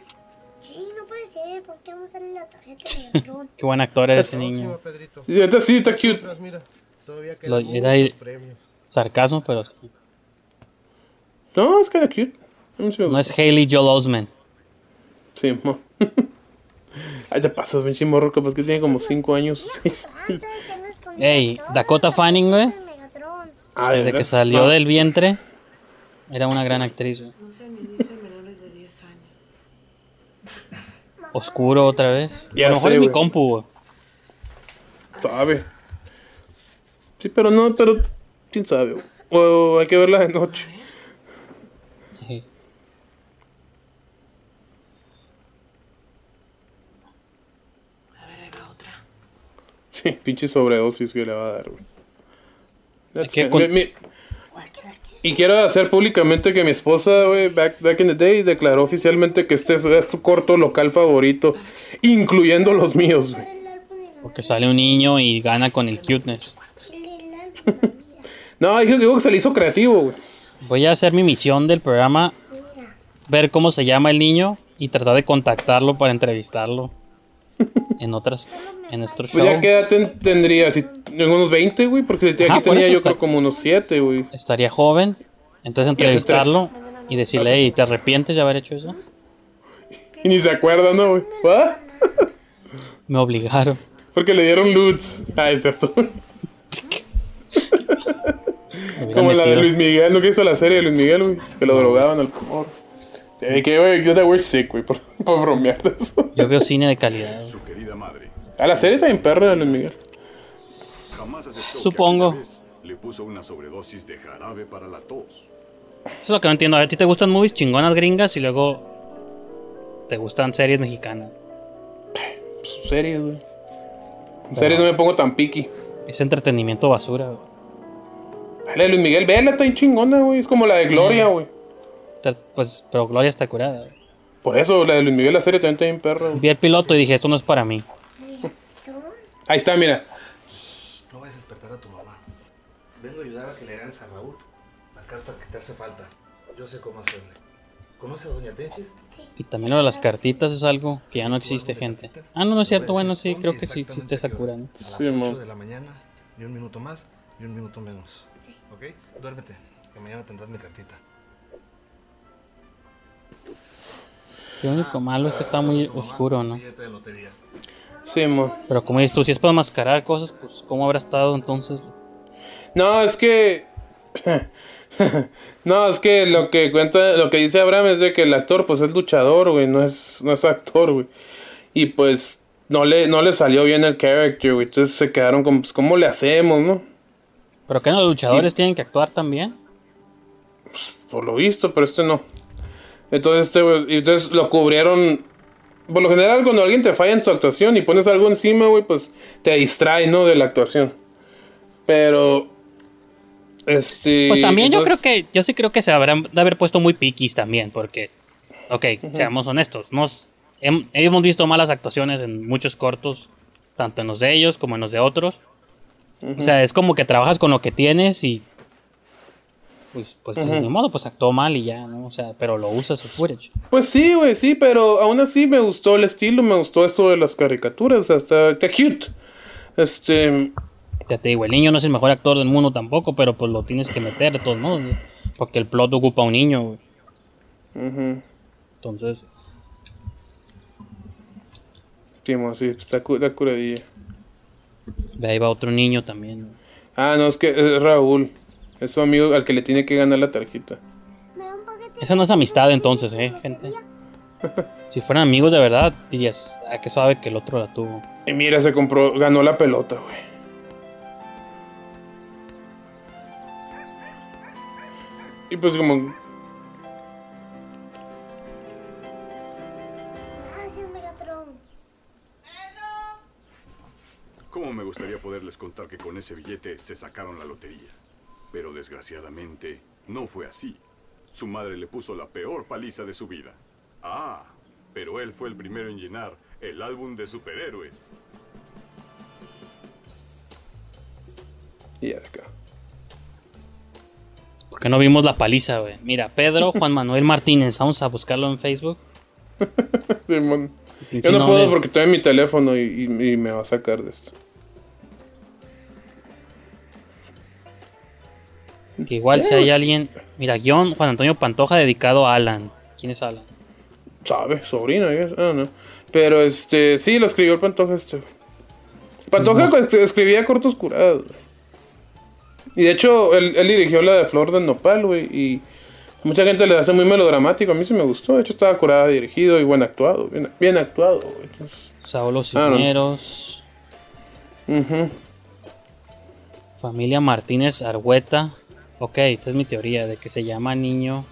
Sí, no puede ser. ¿Por qué vamos a darle la tarjeta de Megatron? Qué buen actor era ese niño. Ahorita sí está cute. Mira, todavía Lo- quedan era muchos ahí- premios. Sarcasmo, pero sí. No, es kind of cute. Sí No es Haley Joel Osment. Sí, mo. Ahí te pasas, pinche morro, capaz que tiene como 5 años o 6. Antes que no escondió Ey, Dakota Fanning, güey. Ah, ¿de Desde que salió No. del vientre, era una gran actriz. güey. No sean niños menores de 10 años. Oscuro otra vez. Ya a lo mejor sé, es mi güey. compu, güey. Sabe. Sí, pero no, pero. ¿Quién sabe? güey? O hay que verla de noche. Sí. A ver, ahí va otra. Sí, pinche sobredosis que le va a dar, güey. Que con- mi- mi- Y quiero hacer públicamente que mi esposa, güey, back, back in the day, declaró oficialmente que este es, su corto local favorito, incluyendo los míos, güey. Porque sale un niño y gana con el cuteness. No, dijo que se le hizo creativo, güey. Voy a hacer mi misión del programa, ver cómo se llama el niño y tratar de contactarlo para entrevistarlo en otras, en nuestro show. Pues ya qué edad ten- tendría, si, en unos 20, güey, porque aquí Ajá, tenía yo está- creo como unos 7, güey. Estaría joven, entonces entrevistarlo y decirle, hey, ¿te arrepientes de haber hecho eso? Y ni se acuerda, ¿no, güey? Me obligaron. Porque le dieron loots. Ah, es eso. Me hubieran Como la de. Luis Miguel, ¿no que hizo la serie de Luis Miguel, güey? Que lo drogaban al amor. Sí, que, güey, yo te voy sick, güey, por, por bromear de eso. Yo veo cine de calidad. güey. Su querida madre A la serie también perra de Luis Miguel. jamás aceptó Supongo. que aquella vez le puso una sobredosis de jarabe para la tos. Eso es lo que no entiendo. A ti te gustan movies chingonas gringas y luego te gustan series mexicanas. Pues, series, güey. En series no me pongo tan piqui. Es entretenimiento basura. güey. La de Luis Miguel, vela, está bien chingona, güey. Es como la de Gloria, güey. Pues, pero Gloria está curada. güey. Por eso, la de Luis Miguel, la serie también está bien perra, güey. Vi el piloto y dije, esto no es para mí. Ahí está, mira. No vayas a despertar a tu mamá. Vengo a ayudar a que le ganes a Raúl la carta que te hace falta. Yo sé cómo hacerle. ¿Conoce a Doña Tenchis? Y también lo de las cartitas es algo que ya no existe, gente. Ah, no, no es cierto. Bueno, sí, creo que sí existe esa cura. ¿no? A las Sí, 8 mo. de la mañana y un minuto más y un minuto menos. ¿Ok? Duérmete, que mañana tendrás mi cartita. Lo único malo es que está muy oscuro, ¿no? Sí, mo. Pero como dices tú, si es para mascarar cosas, pues ¿cómo habrá estado entonces? No, es que. no, es que lo que cuenta, lo que dice Abraham es de que el actor, pues es luchador, güey, no es, no es actor, güey. Y pues no le, no le salió bien el character, güey. Entonces se quedaron como, pues, ¿cómo le hacemos, no? ¿Pero que los luchadores tienen que actuar también? Por lo visto, pero este no. Entonces, este, entonces lo cubrieron. Por lo general, cuando alguien te falla en su actuación y pones algo encima, güey, pues te distrae, ¿no? De la actuación. Pero Este, Pues también yo creo que, yo sí creo que se habrán de haber puesto muy piquis también, porque, ok, seamos honestos, nos, hem- hemos visto malas actuaciones en muchos cortos, tanto en los de ellos como en los de otros. O sea, es como que trabajas con lo que tienes y, pues, pues, Ujú. de modo, pues actuó mal y ya, ¿no? O sea, pero lo usas el footage. Pues sí, güey, sí, pero aún así me gustó el estilo, me gustó esto de las caricaturas, o sea, está, cute. Este, Ya te digo, el niño no es el mejor actor del mundo tampoco, pero pues lo tienes que meter de todos modos, porque el plot ocupa a un niño, güey. ujú, Entonces, sí, mo, sí, está, cu- está curadilla. de ahí va otro niño también. Ah, no, es que es Raúl, es su amigo al que le tiene que ganar la tarjeta. Esa no es amistad entonces, eh, gente. Si fueran amigos de verdad, dirías, ah, que suave que el otro la tuvo. Y mira, se compró, ganó la pelota, güey. Y pues como, Gracias, Megatron. Cómo me gustaría poderles contar que con ese billete se sacaron la lotería. Pero desgraciadamente no fue así. Su madre le puso la peor paliza de su vida. Ah, pero él fue el primero en llenar el álbum de superhéroes. y acá. ¿Por qué no vimos la paliza, güey? Mira, Pedro Juan Manuel Martínez, vamos a buscarlo en Facebook. Yo no puedo porque estoy en mi teléfono y, y- y me va a sacar de esto. Que igual si hay alguien. Mira, guion Juan Antonio Pantoja dedicado a Alan. ¿Quién es Alan? ¿Sabe? Sobrino. Ah, no. Pero este, sí, lo escribió el Pantoja este. Pantoja escribía cortos curados. Y de hecho, él, él dirigió la de Flor del Nopal, güey. Y mucha gente le hace muy melodramático. A mí sí me gustó. De hecho, estaba curada, dirigido y buen actuado. Bien, bien actuado, güey. Entonces, Saulo Ah, no. Cisneros. Familia Martínez Argüeta. Ok, esta es mi teoría de que se llama niño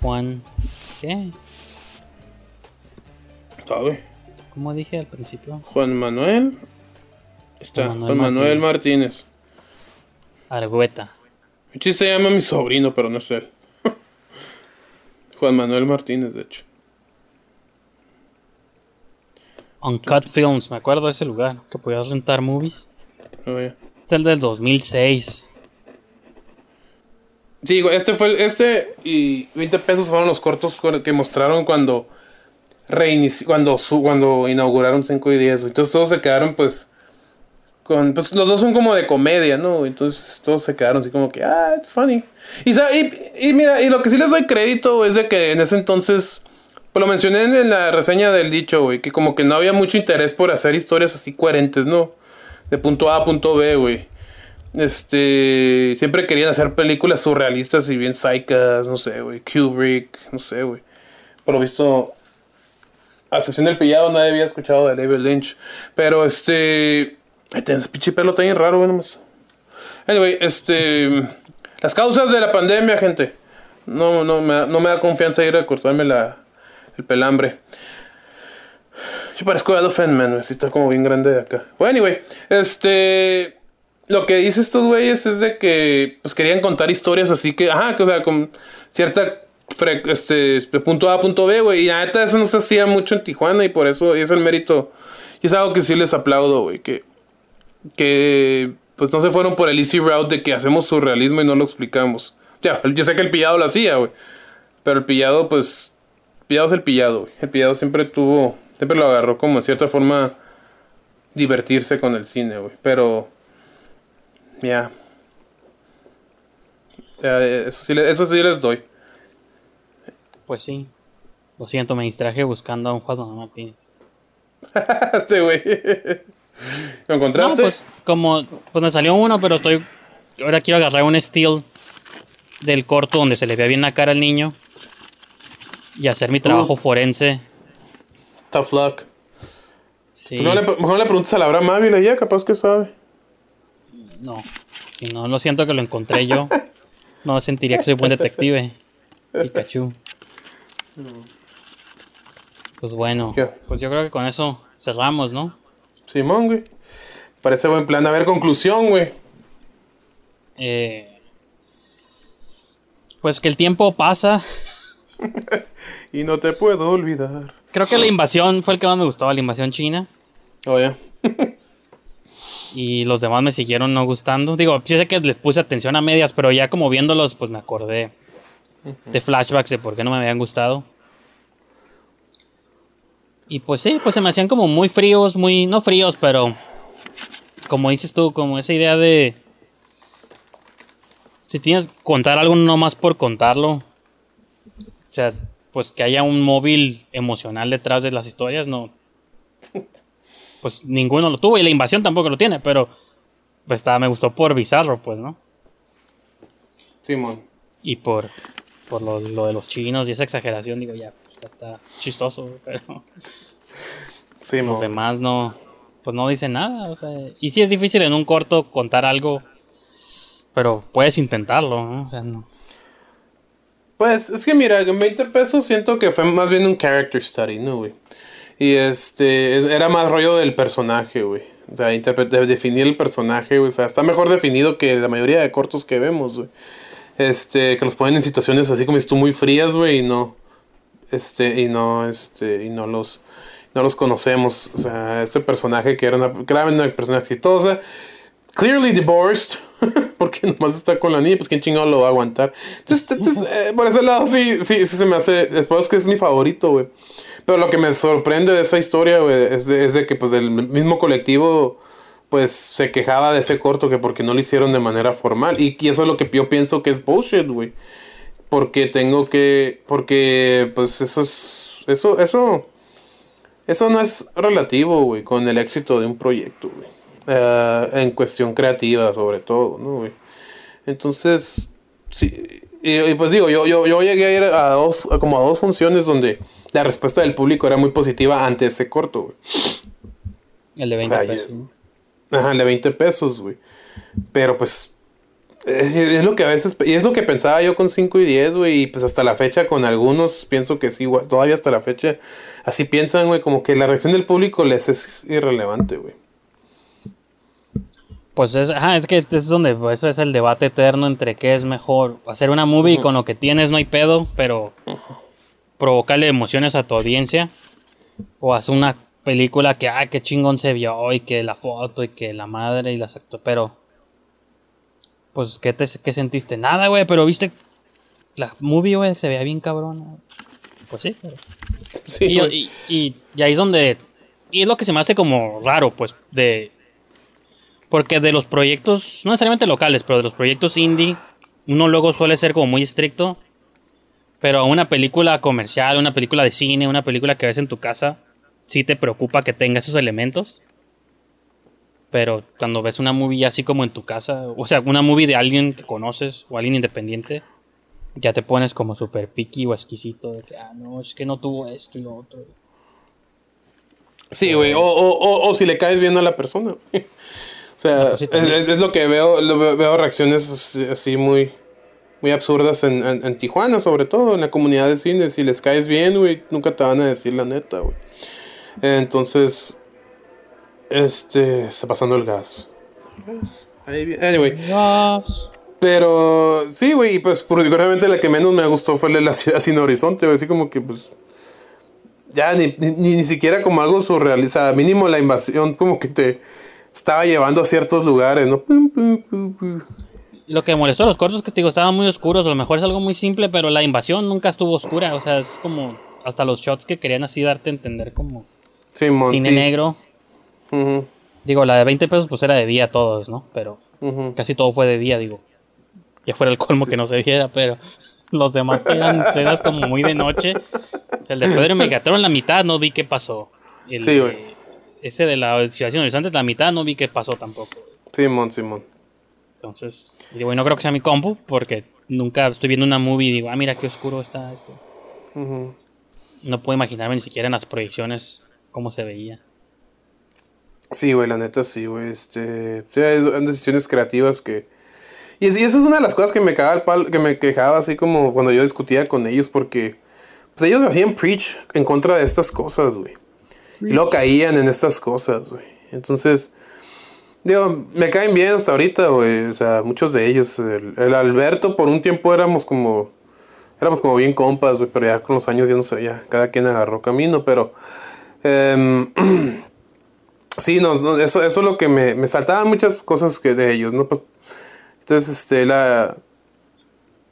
Juan. ¿Qué? ¿Sabe? ¿Cómo dije al principio? Juan Manuel. Está, Juan Juan Manuel Manuel, Martínez. Argüeta. Sí se llama mi sobrino, pero no es él. Juan Manuel Martínez, de hecho. Uncut Films, me acuerdo de ese lugar. Que podías rentar movies. Oh, ya. Este es el del 2006. Sí, este fue el- este y 20 pesos fueron los cortos que mostraron cuando reinici cuando su cuando inauguraron 5 y 10, güey. Entonces todos se quedaron pues con pues los dos son como de comedia, ¿no? Entonces todos se quedaron así como que ah, it's funny. Y, y, y mira, y lo que sí les doy crédito es de que en ese entonces pues lo mencioné en la reseña del dicho, güey, que como que no había mucho interés por hacer historias así coherentes, ¿no? De punto A a punto B, güey. Este, siempre querían hacer películas surrealistas y bien psychas, no sé, güey, Kubrick, no sé, güey. Por lo visto, a excepción del pillado, nadie había escuchado de David Lynch. Pero este, tienes pinche pelo tan raro, güey, nomás. Anyway, este, las causas de la pandemia, gente. No, no, me, no me da confianza ir a cortarme la, el pelambre. Yo parezco Elephant Man, güey, sí, está como bien grande de acá. Bueno, anyway, este. Lo que dice estos güeyes es de que pues querían contar historias así que, ajá, que o sea, con cierta este punto A punto B, güey. Y la neta eso no se hacía mucho en Tijuana y por eso y es el mérito. Y es algo que sí les aplaudo, güey, que que pues no se fueron por el easy route de que hacemos surrealismo y no lo explicamos. Ya, yo sé que el pillado lo hacía, güey. Pero el pillado, pues. Pillado es el pillado, güey. El pillado siempre tuvo. Siempre lo agarró como en cierta forma. Divertirse con el cine, güey. Pero. Ya. Eso, sí, le- eso sí les doy. Pues sí. Lo siento, me distraje buscando a un Juan Manuel Martínez. este güey. ¿Lo encontraste? No, pues como pues me salió uno, pero estoy ahora quiero agarrar un still del corto donde se le vea bien la cara al niño y hacer mi trabajo Uh. forense. Tough luck. Sí. No le, mejor le preguntas a la Laura Mávila ya, capaz que sabe. No, si no lo siento que lo encontré yo, no sentiría que soy buen detective. Pikachu. Pues bueno, ¿Qué? pues yo creo que con eso cerramos, ¿no? Simón, güey. Parece buen plan. A ver, conclusión, güey. Eh, pues que el tiempo pasa. y no te puedo olvidar. Creo que la invasión fue el que más me gustó, la invasión china. Oh, ya. Y los demás me siguieron no gustando. Digo, sí sé que les puse atención a medias, pero ya como viéndolos, pues me acordé de flashbacks de por qué no me habían gustado. Y pues sí, pues se me hacían como muy fríos, muy, no fríos, pero como dices tú, como esa idea de si tienes que contar algo no más por contarlo. O sea, pues que haya un móvil emocional detrás de las historias, no. Pues ninguno lo tuvo y la invasión tampoco lo tiene, pero pues estaba, me gustó por bizarro, pues, ¿no? Simón. Y por, por lo, lo de los chinos y esa exageración, digo, ya, pues, está chistoso, pero Sí, los demás no, pues no dicen nada, o sea, y sí es difícil en un corto contar algo, pero puedes intentarlo, ¿no? O sea, no. Pues es que mira, en 20 pesos siento que fue más bien un character study, ¿no, güey? Y este, era más rollo del personaje, güey. O sea, de definir el personaje, güey. O sea, está mejor definido que la mayoría de cortos que vemos, güey. Este, que los ponen en situaciones así como si tú muy frías, güey, y no. Este, y no, este, y no los, no los conocemos. O sea, este personaje que era una, claramente una persona exitosa, clearly divorced, porque nomás está con la niña, pues quién chingado lo va a aguantar. Entonces, entonces, eh, por ese lado sí, sí, sí se me hace, después que es mi favorito, güey. Pero lo que me sorprende de esa historia, güey, es de, es de que pues del mismo colectivo, pues se quejaba de ese corto que porque no lo hicieron de manera formal. Y, y eso es lo que yo pienso que es bullshit, güey. Porque tengo que, porque pues eso es, eso, eso, eso no es relativo, güey, con el éxito de un proyecto, güey. Eh, en cuestión creativa, sobre todo, ¿no, güey? Entonces, sí, y, y pues digo, yo, yo, yo llegué a ir a dos, a como a dos funciones donde la respuesta del público era muy positiva ante ese corto, güey. El de 20 Ay, pesos. Ajá, el de 20 pesos, güey. Pero pues, eh, es lo que a veces, y es lo que pensaba yo con 5 y 10, güey, y pues hasta la fecha con algunos pienso que sí, güey, todavía hasta la fecha así piensan, güey, como que la reacción del público les es irrelevante, güey. Pues es, ajá, es que es donde pues, eso es el debate eterno entre qué es mejor. Hacer una movie y con lo que tienes no hay pedo, pero provocarle emociones a tu audiencia. O hacer una película que, ah, qué chingón se vio, y que la foto, y que la madre, y las actores. Pero, pues, ¿qué, te, qué sentiste? Nada, güey, pero viste la movie, güey, se veía bien cabrón. Pues sí, pero... Sí, y, güey. y- y- y ahí es donde. Y es lo que se me hace como raro, pues, de. Porque de los proyectos, no necesariamente locales, pero de los proyectos indie, uno luego suele ser como muy estricto. Pero una película comercial, una película de cine, una película que ves en tu casa, sí te preocupa que tenga esos elementos. Pero cuando ves una movie así como en tu casa, o sea, una movie de alguien que conoces o alguien independiente, ya te pones como súper picky o exquisito de que, ah, no, es que no tuvo esto y lo otro. Sí, güey, o, o, o, o si le caes bien a la persona. O sea, pues es, es- es lo que veo, lo veo, veo reacciones así, así muy, muy absurdas en, en- en Tijuana, sobre todo, en la comunidad de cine. Si les caes bien, güey, nunca te van a decir la neta, güey. Entonces, este, está pasando el gas. Anyway. Pero, sí, güey, y pues, particularmente la que menos me gustó fue la de la ciudad sin horizonte, güey, así como que, pues, ya ni, ni, ni siquiera como algo surrealista, mínimo la invasión como que te estaba llevando a ciertos lugares, ¿no? Pum, pum, pum. Lo que molestó de los cortos que te digo estaban muy oscuros, a lo mejor es algo muy simple, pero la invasión nunca estuvo oscura, o sea, es como hasta los shots que querían así darte a entender como Simón, cine sí. negro. Digo, la de 20 pesos pues era de día todos, ¿no? Pero casi todo fue de día, digo. Ya fuera el colmo que no se viera, pero los demás que eran escenas como muy de noche. O sea, el de Pedro Megatron en la mitad no vi qué pasó. El Sí, güey. Ese de la Sin Horizonte, la mitad no vi qué pasó tampoco. Simón, Simón. Entonces, digo, y no creo que sea mi compu, porque nunca estoy viendo una movie y digo, ah, mira qué oscuro está esto. No puedo imaginarme ni siquiera en las proyecciones cómo se veía. Sí, güey, la neta sí, güey. Este, sí, hay decisiones creativas que... Y esa es una de las cosas que me cagaba el palo- que me quejaba así como cuando yo discutía con ellos porque pues ellos hacían preach en contra de estas cosas, güey. Y luego caían en estas cosas, güey. Entonces, Digo, me caen bien hasta ahorita, güey. O sea, muchos de ellos. El, Alberto, por un tiempo éramos como. Éramos como bien compas, güey. Pero ya con los años ya no sé, ya cada quien agarró camino. Pero. em, sí, no, eso, eso es lo que me, me saltaban muchas cosas que de ellos, ¿no? Pues, entonces, este, la.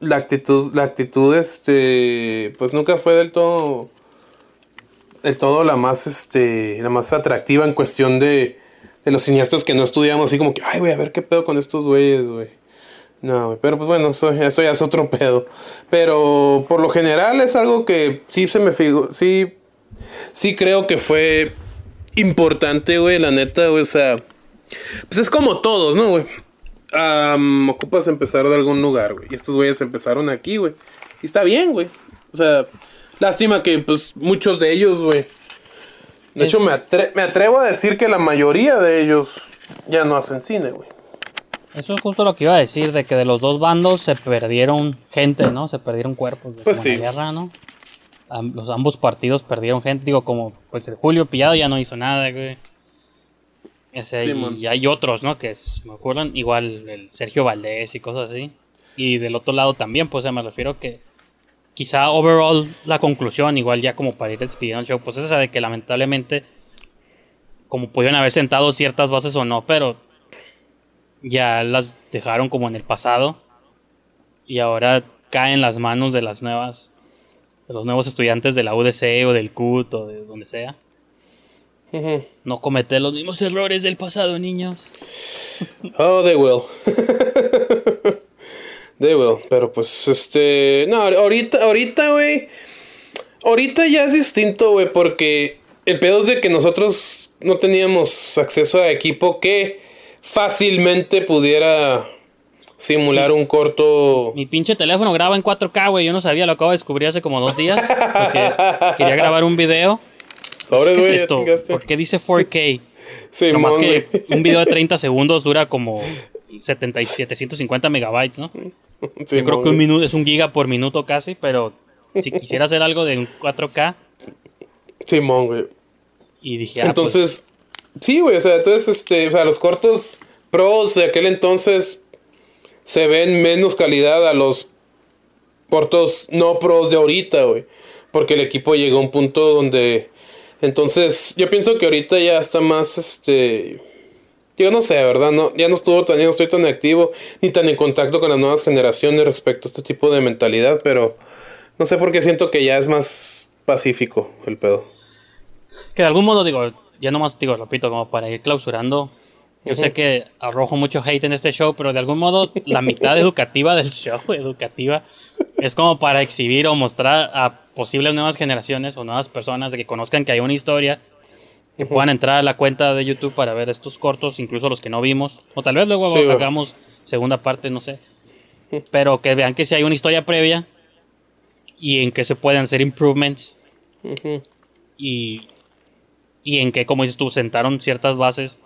La actitud, la actitud, este. Pues nunca fue del todo. Del todo la más, este. La más atractiva en cuestión de de los cineastas que no estudiamos así como que, ay, güey, a ver qué pedo con estos güeyes, güey. No, güey, pero pues bueno, eso, eso ya es otro pedo. Pero por lo general es algo que sí se me figura, sí, sí creo que fue importante, güey, la neta, güey, o sea, pues es como todos, ¿no, güey? Ocupas empezar de algún lugar, güey. Y estos güeyes empezaron aquí, güey. Y está bien, güey. O sea, lástima que, pues, muchos de ellos, güey, de hecho, me, atre- me atrevo a decir que la mayoría de ellos ya no hacen cine, güey. Eso es justo lo que iba a decir, de que de los dos bandos se perdieron gente, ¿no? Se perdieron cuerpos. de- Pues sí. la guerra, ¿no? Los ambos partidos perdieron gente. Digo, como pues el Julio Pillado ya no hizo nada, güey. Ese, Sí, y, hay otros, ¿no? Que es- me acuerdan, igual el Sergio Valdés y cosas así. Y del otro lado también, pues me refiero que quizá overall la conclusión, igual ya como para ir despidiendo el show, pues es esa de que lamentablemente, como pudieron haber sentado ciertas bases o no, pero ya las dejaron como en el pasado y ahora caen en las manos de las nuevas de los nuevos estudiantes de la UDC o del CUT o de donde sea. No cometer los mismos errores del pasado, niños. Oh, they will. they will. Pero pues, este. No, ahorita, ahorita, güey. Ahorita ya es distinto, güey, porque el pedo es de que nosotros no teníamos acceso a equipo que fácilmente pudiera simular un corto. Mi pinche teléfono graba en 4K, güey. Yo no sabía, lo acabo de descubrir hace como dos días. Porque quería grabar un video. Sobres, ¿Qué es güey, ya esto? ¿Por qué dice 4K? Sí, Nomás que un video de 30 segundos dura como 70 y 750 megabytes, ¿no? Sí, Yo creo que un minuto es un giga por minuto casi, pero si quisiera hacer algo de un 4K Simón, güey. y dije, ah, pues, Entonces, sí, güey, o sea, entonces, este, o sea, los cortos pros de aquel entonces se ven menos calidad a los cortos no pros de ahorita, güey. Porque el equipo llegó a un punto donde, entonces, yo pienso que ahorita ya está más, este, yo no sé, ¿verdad? No, ya no estuvo tan, ya no estoy tan activo ni tan en contacto con las nuevas generaciones respecto a este tipo de mentalidad, pero no sé por qué siento que ya es más pacífico el pedo. que de algún modo digo, ya nomás digo, repito, como para ir clausurando. Yo sé que arrojo mucho hate en este show, pero de algún modo la mitad educativa del show, educativa, es como para exhibir o mostrar a posibles nuevas generaciones o nuevas personas de que conozcan que hay una historia, que puedan entrar a la cuenta de YouTube para ver estos cortos, incluso los que no vimos, o tal vez luego Sí, hagamos segunda parte, no sé. Pero que vean que si hay una historia previa y en que se pueden hacer improvements y, y en que, como dices tú, sentaron ciertas bases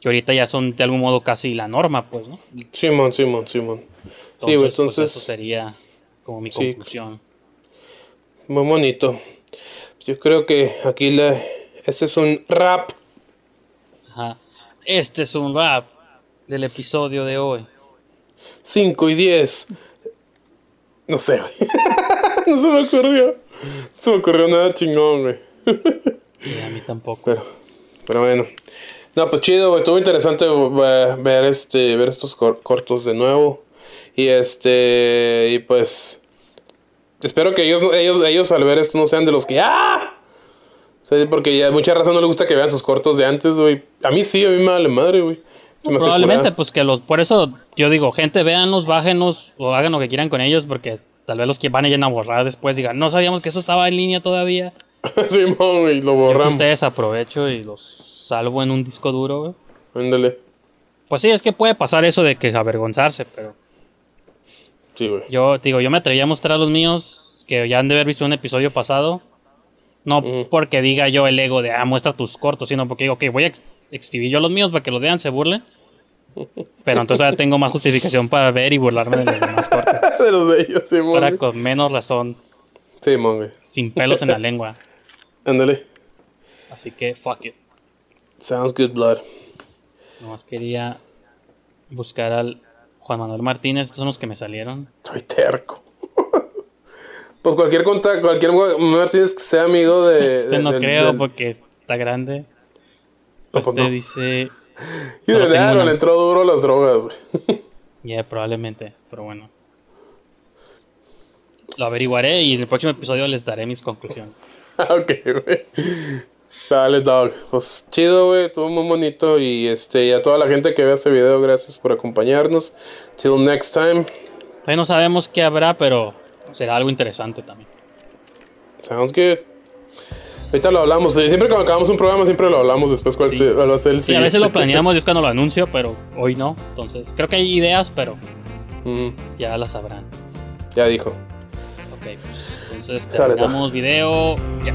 que ahorita ya son de algún modo casi la norma, pues, ¿no? Simón, Simón, Simón. Sí, güey, pues, entonces, eso sería como mi Sí. conclusión. muy bonito. Yo creo que aquí la, este es un rap. Ajá. Este es un rap del episodio de hoy. 5 y 10. No sé, güey. no se me ocurrió. No se me ocurrió nada chingón, güey. Y a mí tampoco. Pero, pero bueno. No, pues chido, güey. Estuvo interesante eh, ver este, ver estos cor- cortos de nuevo. Y este, y pues, espero que ellos, ellos, ellos al ver esto no sean de los que ¡ah! O sea, porque ya mucha razón no le gusta que vean sus cortos de antes, güey. A mí sí, a mí me vale madre, güey. Probablemente, pues que los, por eso yo digo, gente, véanlos, bájenlos o hagan lo que quieran con ellos, porque tal vez los que van a a borrar después digan, no sabíamos que eso estaba en línea todavía. Simón, güey, lo Yo borramos. ustedes aprovecho y los salvo en un disco duro, güey. Ándale. Pues sí, es que puede pasar eso de que avergonzarse, pero Sí, güey. yo digo, yo me atreví a mostrar los míos que ya han de haber visto un episodio pasado. No porque diga yo el ego de, ah, muestra tus cortos, sino porque digo, ok, voy a ex- exhibir yo los míos para que los vean, se burlen. Pero entonces ya tengo más justificación para ver y burlarme de los demás cortos. de los de ellos, Simón. Ahora güey. con menos razón, Simón, güey. sin pelos en la lengua. Ándale. Así que, fuck it. Sounds good, blood. Nomás quería buscar al Juan Manuel Martínez. Estos son los que me salieron. Soy terco. Pues cualquier contacto, cualquier Martínez que sea amigo de. Este de- no del- creo del- porque está grande. pues no. dice. Y de una- le entró duro las drogas, güey. Ya, probablemente, pero bueno. Lo averiguaré y en el próximo episodio les daré mis conclusiones. ok, güey. Dale, dog. Pues chido, güey. Estuvo muy bonito. Y este, y a toda la gente que vea este video, gracias por acompañarnos. Till next time. Todavía no sabemos qué habrá, pero será algo interesante también. Sounds good. Ahorita lo hablamos. eh, Siempre cuando acabamos un programa, siempre lo hablamos después cuál, se- cuál va a ser el Sí, a veces lo siguiente. planeamos y es cuando lo anuncio, pero hoy no. Entonces, creo que hay ideas, pero Mm, ya las sabrán. ya dijo. Ok, pues, entonces terminamos video. Ya.